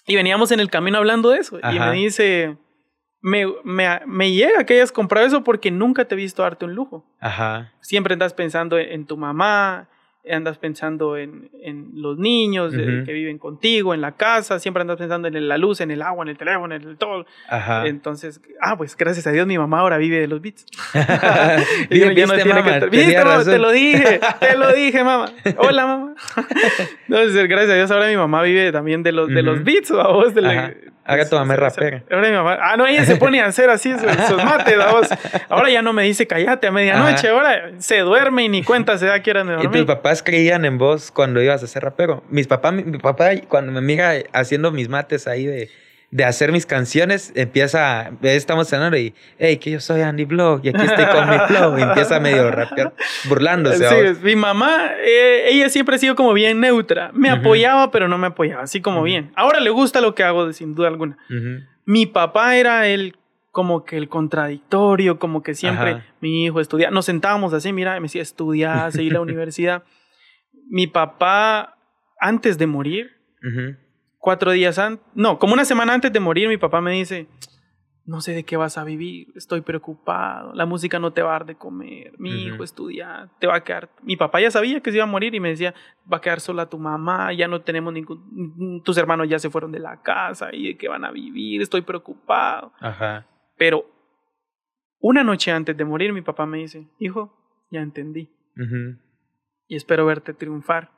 Speaker 2: Y veníamos en el camino hablando de eso. Y me dice, me, me, me, llega que hayas comprado eso porque nunca te he visto darte un lujo. Ajá. Siempre andas pensando en, tu mamá, andas pensando en, en los niños que viven contigo, en la casa, siempre andas pensando en la luz, en el agua, en el teléfono, en el todo. Ajá. Entonces, ah, pues gracias a Dios mi mamá ahora vive de los bits. y no Te lo dije, te lo dije, mamá. Hola, mamá. Entonces, gracias a Dios ahora mi mamá vive también de los, de los beats, a vos, de la,
Speaker 1: Haga tu mamá rapera.
Speaker 2: Ahora mi mamá. Ah, no, ella se pone a hacer así sus, mates, vamos. Ahora ya no me dice cállate a medianoche. Ahora se duerme y ni cuenta se da que eran de
Speaker 1: dormir. ¿Y tus papás creían en vos cuando ibas a ser rapero? Mis papás, mi papá, cuando me mira haciendo mis mates ahí de de hacer mis canciones, empieza, estamos cenando y, hey, que yo soy Andy Blog y aquí estoy con mi flow, y empieza medio rapear, burlándose.
Speaker 2: Sí, mi mamá, eh, ella siempre ha sido como bien neutra, me apoyaba, pero no me apoyaba, así como bien. Ahora le gusta lo que hago, sin duda alguna. Mi papá era el como que el contradictorio, como que siempre mi hijo estudia, nos sentábamos así, mira, me decía, estudiar, seguir la universidad. Mi papá, antes de morir, cuatro días antes, no, como una semana antes de morir, mi papá me dice, no sé de qué vas a vivir, estoy preocupado, la música no te va a dar de comer, mi hijo estudia, te va a quedar, mi papá ya sabía que se iba a morir y me decía, va a quedar sola tu mamá, ya no tenemos ningún, tus hermanos ya se fueron de la casa y de qué van a vivir, estoy preocupado. Ajá. Pero una noche antes de morir, mi papá me dice, hijo, ya entendí. Y espero verte triunfar.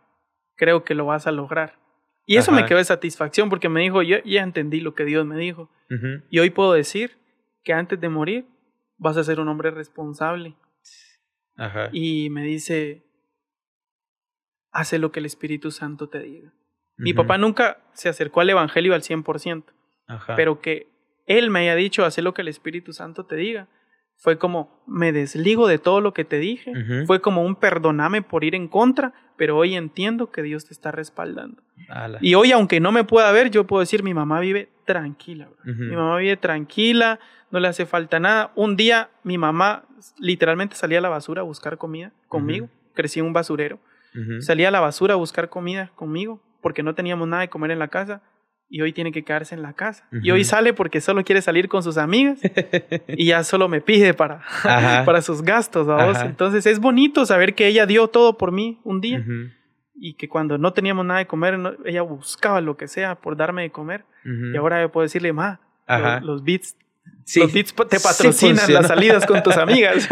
Speaker 2: Creo que lo vas a lograr. Y eso me quedó de satisfacción porque me dijo, yo ya entendí lo que Dios me dijo. Y hoy puedo decir que antes de morir vas a ser un hombre responsable. Y me dice, hace lo que el Espíritu Santo te diga. Mi papá nunca se acercó al Evangelio al 100%, pero que él me haya dicho, hace lo que el Espíritu Santo te diga fue como me desligo de todo lo que te dije, fue como un perdoname por ir en contra, pero hoy entiendo que Dios te está respaldando. Y hoy, aunque no me pueda ver, yo puedo decir, mi mamá vive tranquila, mi mamá vive tranquila, no le hace falta nada. Un día mi mamá literalmente salía a la basura a buscar comida conmigo, crecí en un basurero, salía a la basura a buscar comida conmigo porque no teníamos nada de comer en la casa y hoy tiene que quedarse en la casa. Y hoy sale porque solo quiere salir con sus amigas y ya solo me pide para, para sus gastos. Entonces es bonito saber que ella dio todo por mí un día y que cuando no teníamos nada de comer, ella buscaba lo que sea por darme de comer. Y ahora yo puedo decirle, ma, los, beats, los beats te patrocinan las salidas con tus amigas.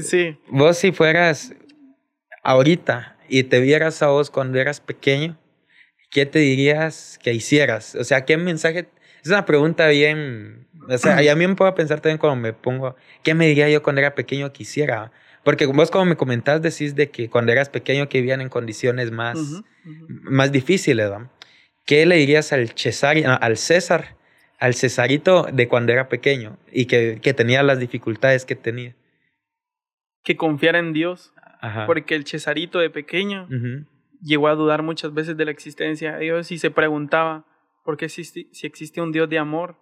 Speaker 1: sí. Vos si fueras ahorita y te vieras a vos cuando eras pequeño, ¿qué te dirías que hicieras? O sea, ¿qué mensaje? Es una pregunta bien... O sea, y a mí me puedo pensar también cuando me pongo, ¿qué me diría yo cuando era pequeño que hiciera? Porque vos como me comentás, decís de que cuando eras pequeño que vivían en condiciones más, más difíciles, ¿no? ¿Qué le dirías al, César, al César, al Cesarito de cuando era pequeño y que, que tenía las dificultades que tenía?
Speaker 2: Que confiara en Dios. Porque el Cesarito de pequeño llegó a dudar muchas veces de la existencia de Dios y se preguntaba, ¿por qué si existe un Dios de amor?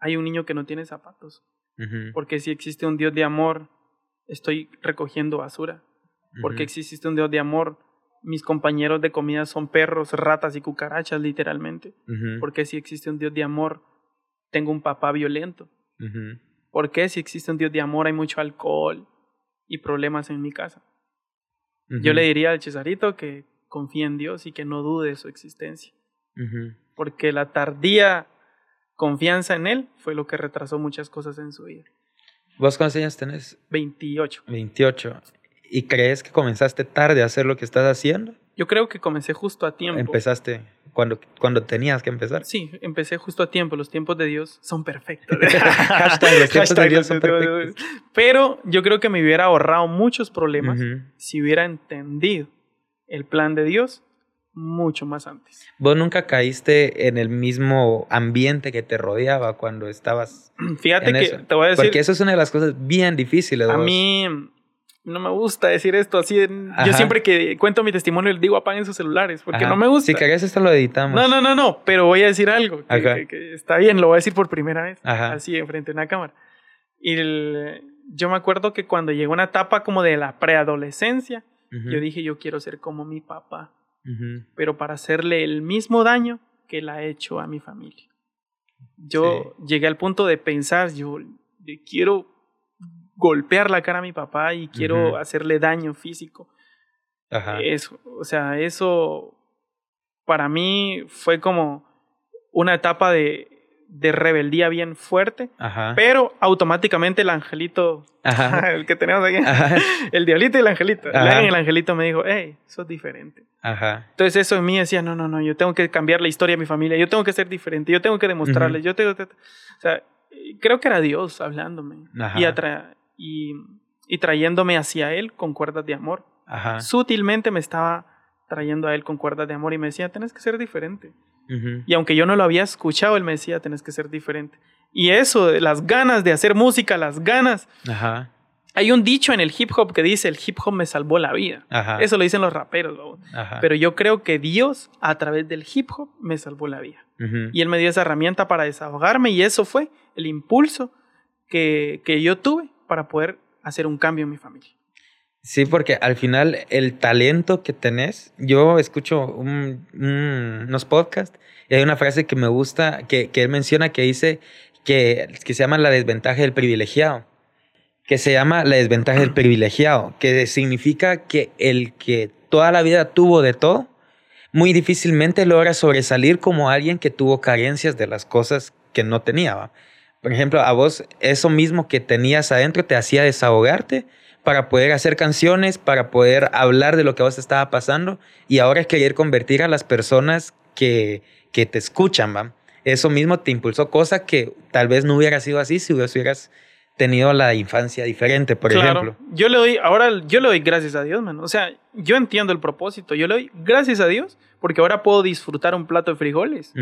Speaker 2: Hay un niño que no tiene zapatos. Porque si existe un Dios de amor, estoy recogiendo basura. Porque existe un Dios de amor, mis compañeros de comida son perros, ratas y cucarachas, literalmente. Porque si existe un Dios de amor, tengo un papá violento. Porque si existe un Dios de amor, hay mucho alcohol y problemas en mi casa. Yo le diría al Cesarito que confíe en Dios y que no dude de su existencia. Porque la tardía confianza en Él fue lo que retrasó muchas cosas en su vida.
Speaker 1: ¿Vos cuántos años tenés?
Speaker 2: 28.
Speaker 1: 28. ¿Y crees que comenzaste tarde a hacer lo que estás haciendo?
Speaker 2: Yo creo que comencé justo a tiempo.
Speaker 1: ¿Empezaste cuando, cuando tenías que empezar?
Speaker 2: Sí, empecé justo a tiempo. Los tiempos de Dios son perfectos. los tiempos de Dios son perfectos. Pero yo creo que me hubiera ahorrado muchos problemas si hubiera entendido el plan de Dios mucho más antes.
Speaker 1: ¿Vos nunca caíste en el mismo ambiente que te rodeaba cuando estabas?
Speaker 2: Fíjate que te voy a decir.
Speaker 1: Porque eso es una de las cosas bien difíciles.
Speaker 2: A mí no me gusta decir esto así. Yo siempre que cuento mi testimonio le digo apaguen sus celulares porque no me gusta.
Speaker 1: Si querés esto lo editamos.
Speaker 2: No, no, no, no. Pero voy a decir algo que, está bien. Lo voy a decir por primera vez. Así enfrente de una cámara. Y yo me acuerdo que cuando llegó una etapa como de la preadolescencia, yo dije yo quiero ser como mi papá pero para hacerle el mismo daño que él ha hecho a mi familia. Yo llegué al punto de pensar, yo quiero golpear la cara a mi papá y quiero hacerle daño físico. Eso, o sea, eso para mí fue como una etapa de de rebeldía bien fuerte, pero automáticamente el angelito, el que tenemos aquí, el diablito y el angelito, el angelito me dijo, hey, eso es diferente. Entonces eso en mí decía, no, no, no, yo tengo que cambiar la historia de mi familia, yo tengo que ser diferente, yo tengo que demostrarles, yo tengo que... O sea, creo que era Dios hablándome y, y, y, trayéndome hacia Él con cuerdas de amor. Sutilmente me estaba trayendo a Él con cuerdas de amor y me decía, tienes que ser diferente. Y aunque yo no lo había escuchado, él me decía, tenés que ser diferente. Y eso, las ganas de hacer música, las ganas. Hay un dicho en el hip hop que dice, el hip hop me salvó la vida. Eso lo dicen los raperos. Pero yo creo que Dios, a través del hip hop, me salvó la vida. Y Él me dio esa herramienta para desahogarme y eso fue el impulso que, que yo tuve para poder hacer un cambio en mi familia.
Speaker 1: Sí, porque al final el talento que tenés, yo escucho unos podcasts y hay una frase que me gusta, que, que él menciona que dice que, que, se llama la desventaja del privilegiado, que se llama la desventaja del privilegiado, que significa que el que toda la vida tuvo de todo, muy difícilmente logra sobresalir como alguien que tuvo carencias de las cosas que no tenía. Por ejemplo, a vos eso mismo que tenías adentro te hacía desahogarte para poder hacer canciones, para poder hablar de lo que a vos estaba pasando y ahora es querer convertir a las personas que, que te escuchan, ¿va? Eso mismo te impulsó, cosa que tal vez no hubiera sido así si hubieras tenido la infancia diferente, por ejemplo.
Speaker 2: Yo le doy, ahora yo le doy gracias a Dios, man. O sea, yo entiendo el propósito, yo le doy gracias a Dios porque ahora puedo disfrutar un plato de frijoles.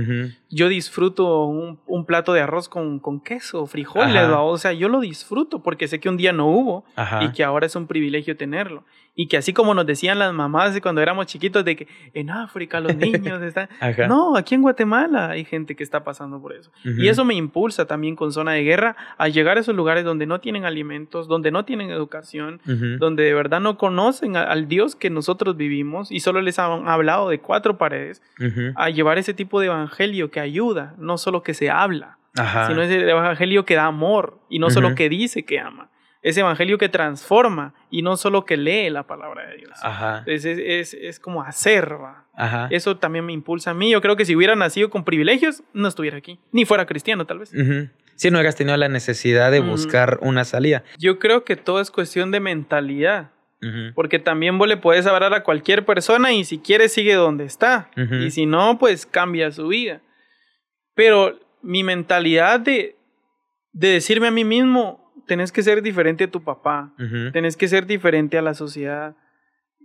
Speaker 2: Yo disfruto un, plato de arroz con, con queso, frijoles, o sea, yo lo disfruto porque sé que un día no hubo y que ahora es un privilegio tenerlo. Y que así como nos decían las mamás cuando éramos chiquitos de que en África los niños están... no, aquí en Guatemala hay gente que está pasando por eso. Y eso me impulsa también con zona de guerra a llegar a esos lugares donde no tienen alimentos, donde no tienen educación, donde de verdad no conocen al Dios que nosotros vivimos y solo les han hablado de cuatro paredes, a llevar ese tipo de evangelio que ayuda, no solo que se habla, sino ese evangelio que da amor y no solo que dice que ama. Ese evangelio que transforma y no solo que lee la palabra de Dios. Es, es, como hacer. Eso también me impulsa a mí. Yo creo que si hubiera nacido con privilegios, no estuviera aquí. Ni fuera cristiano, tal vez.
Speaker 1: Si no hubieras tenido la necesidad de buscar una salida.
Speaker 2: Yo creo que todo es cuestión de mentalidad. Porque también vos le puedes hablar a cualquier persona y si quiere sigue donde está. Y si no, pues cambia su vida. Pero mi mentalidad de, de decirme a mí mismo, tenés que ser diferente a tu papá, tenés que ser diferente a la sociedad.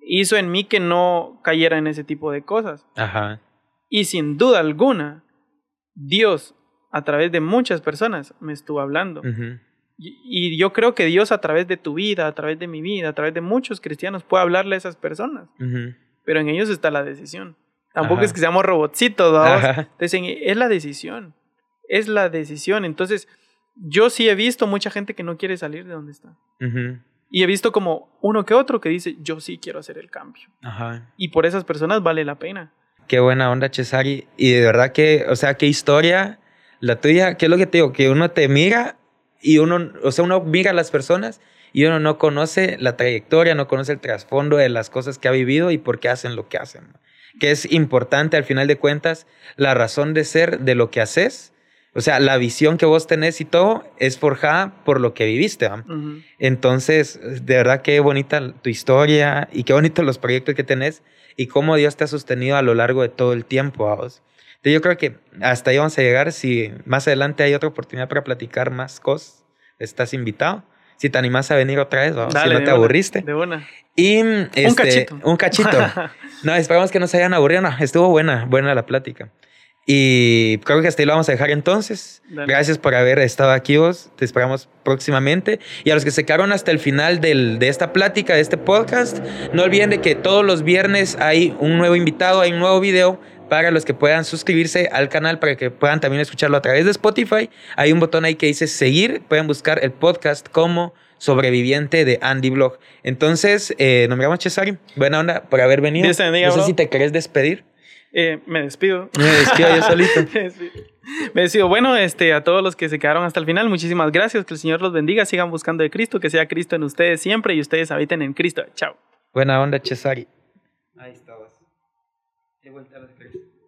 Speaker 2: Hizo en mí que no cayera en ese tipo de cosas. Ajá. Y sin duda alguna, Dios, a través de muchas personas, me estuvo hablando. y, yo creo que Dios, a través de tu vida, a través de mi vida, a través de muchos cristianos, puede hablarle a esas personas. Pero en ellos está la decisión. Tampoco es que seamos robotcitos, ¿no? es la decisión. Es la decisión. Entonces, yo sí he visto mucha gente que no quiere salir de donde está. Y he visto como uno que otro que dice, yo sí quiero hacer el cambio. Y por esas personas vale la pena.
Speaker 1: Qué buena onda, Cesari. Y de verdad que, o sea, qué historia la tuya. ¿Qué es lo que te digo? Que uno te mira y uno, o sea, uno mira a las personas y uno no conoce la trayectoria, no conoce el trasfondo de las cosas que ha vivido y por qué hacen lo que hacen. Que es importante, al final de cuentas, la razón de ser de lo que haces. O sea, la visión que vos tenés y todo es forjada por lo que viviste. Entonces, de verdad, qué bonita tu historia y qué bonitos los proyectos que tenés y cómo Dios te ha sostenido a lo largo de todo el tiempo. Entonces, yo creo que hasta ahí vamos a llegar. Si más adelante hay otra oportunidad para platicar más cosas, estás invitado. Si te animas a venir otra vez, si no te aburriste.
Speaker 2: de buena.
Speaker 1: Y un este, cachito. Un cachito. no, esperamos que no se hayan aburrido. No, estuvo buena, buena la plática. Y creo que hasta ahí lo vamos a dejar entonces. Gracias por haber estado aquí vos. Te esperamos próximamente. Y a los que se quedaron hasta el final del, de esta plática, de este podcast, no olviden de que todos los viernes hay un nuevo invitado, hay un nuevo video para los que puedan suscribirse al canal, para que puedan también escucharlo a través de Spotify. Hay un botón ahí que dice seguir. Pueden buscar el podcast como sobreviviente de Andy Blog. Entonces, eh, nos llamo Cesari. Buena onda por haber venido. no sé si te querés despedir.
Speaker 2: Eh, me despido.
Speaker 1: Me despido yo solito.
Speaker 2: me, despido. Bueno, este, a todos los que se quedaron hasta el final, muchísimas gracias. Que el Señor los bendiga. Sigan buscando de Cristo, que sea Cristo en ustedes siempre y ustedes habiten en Cristo. Chao.
Speaker 1: Buena onda, Cesari.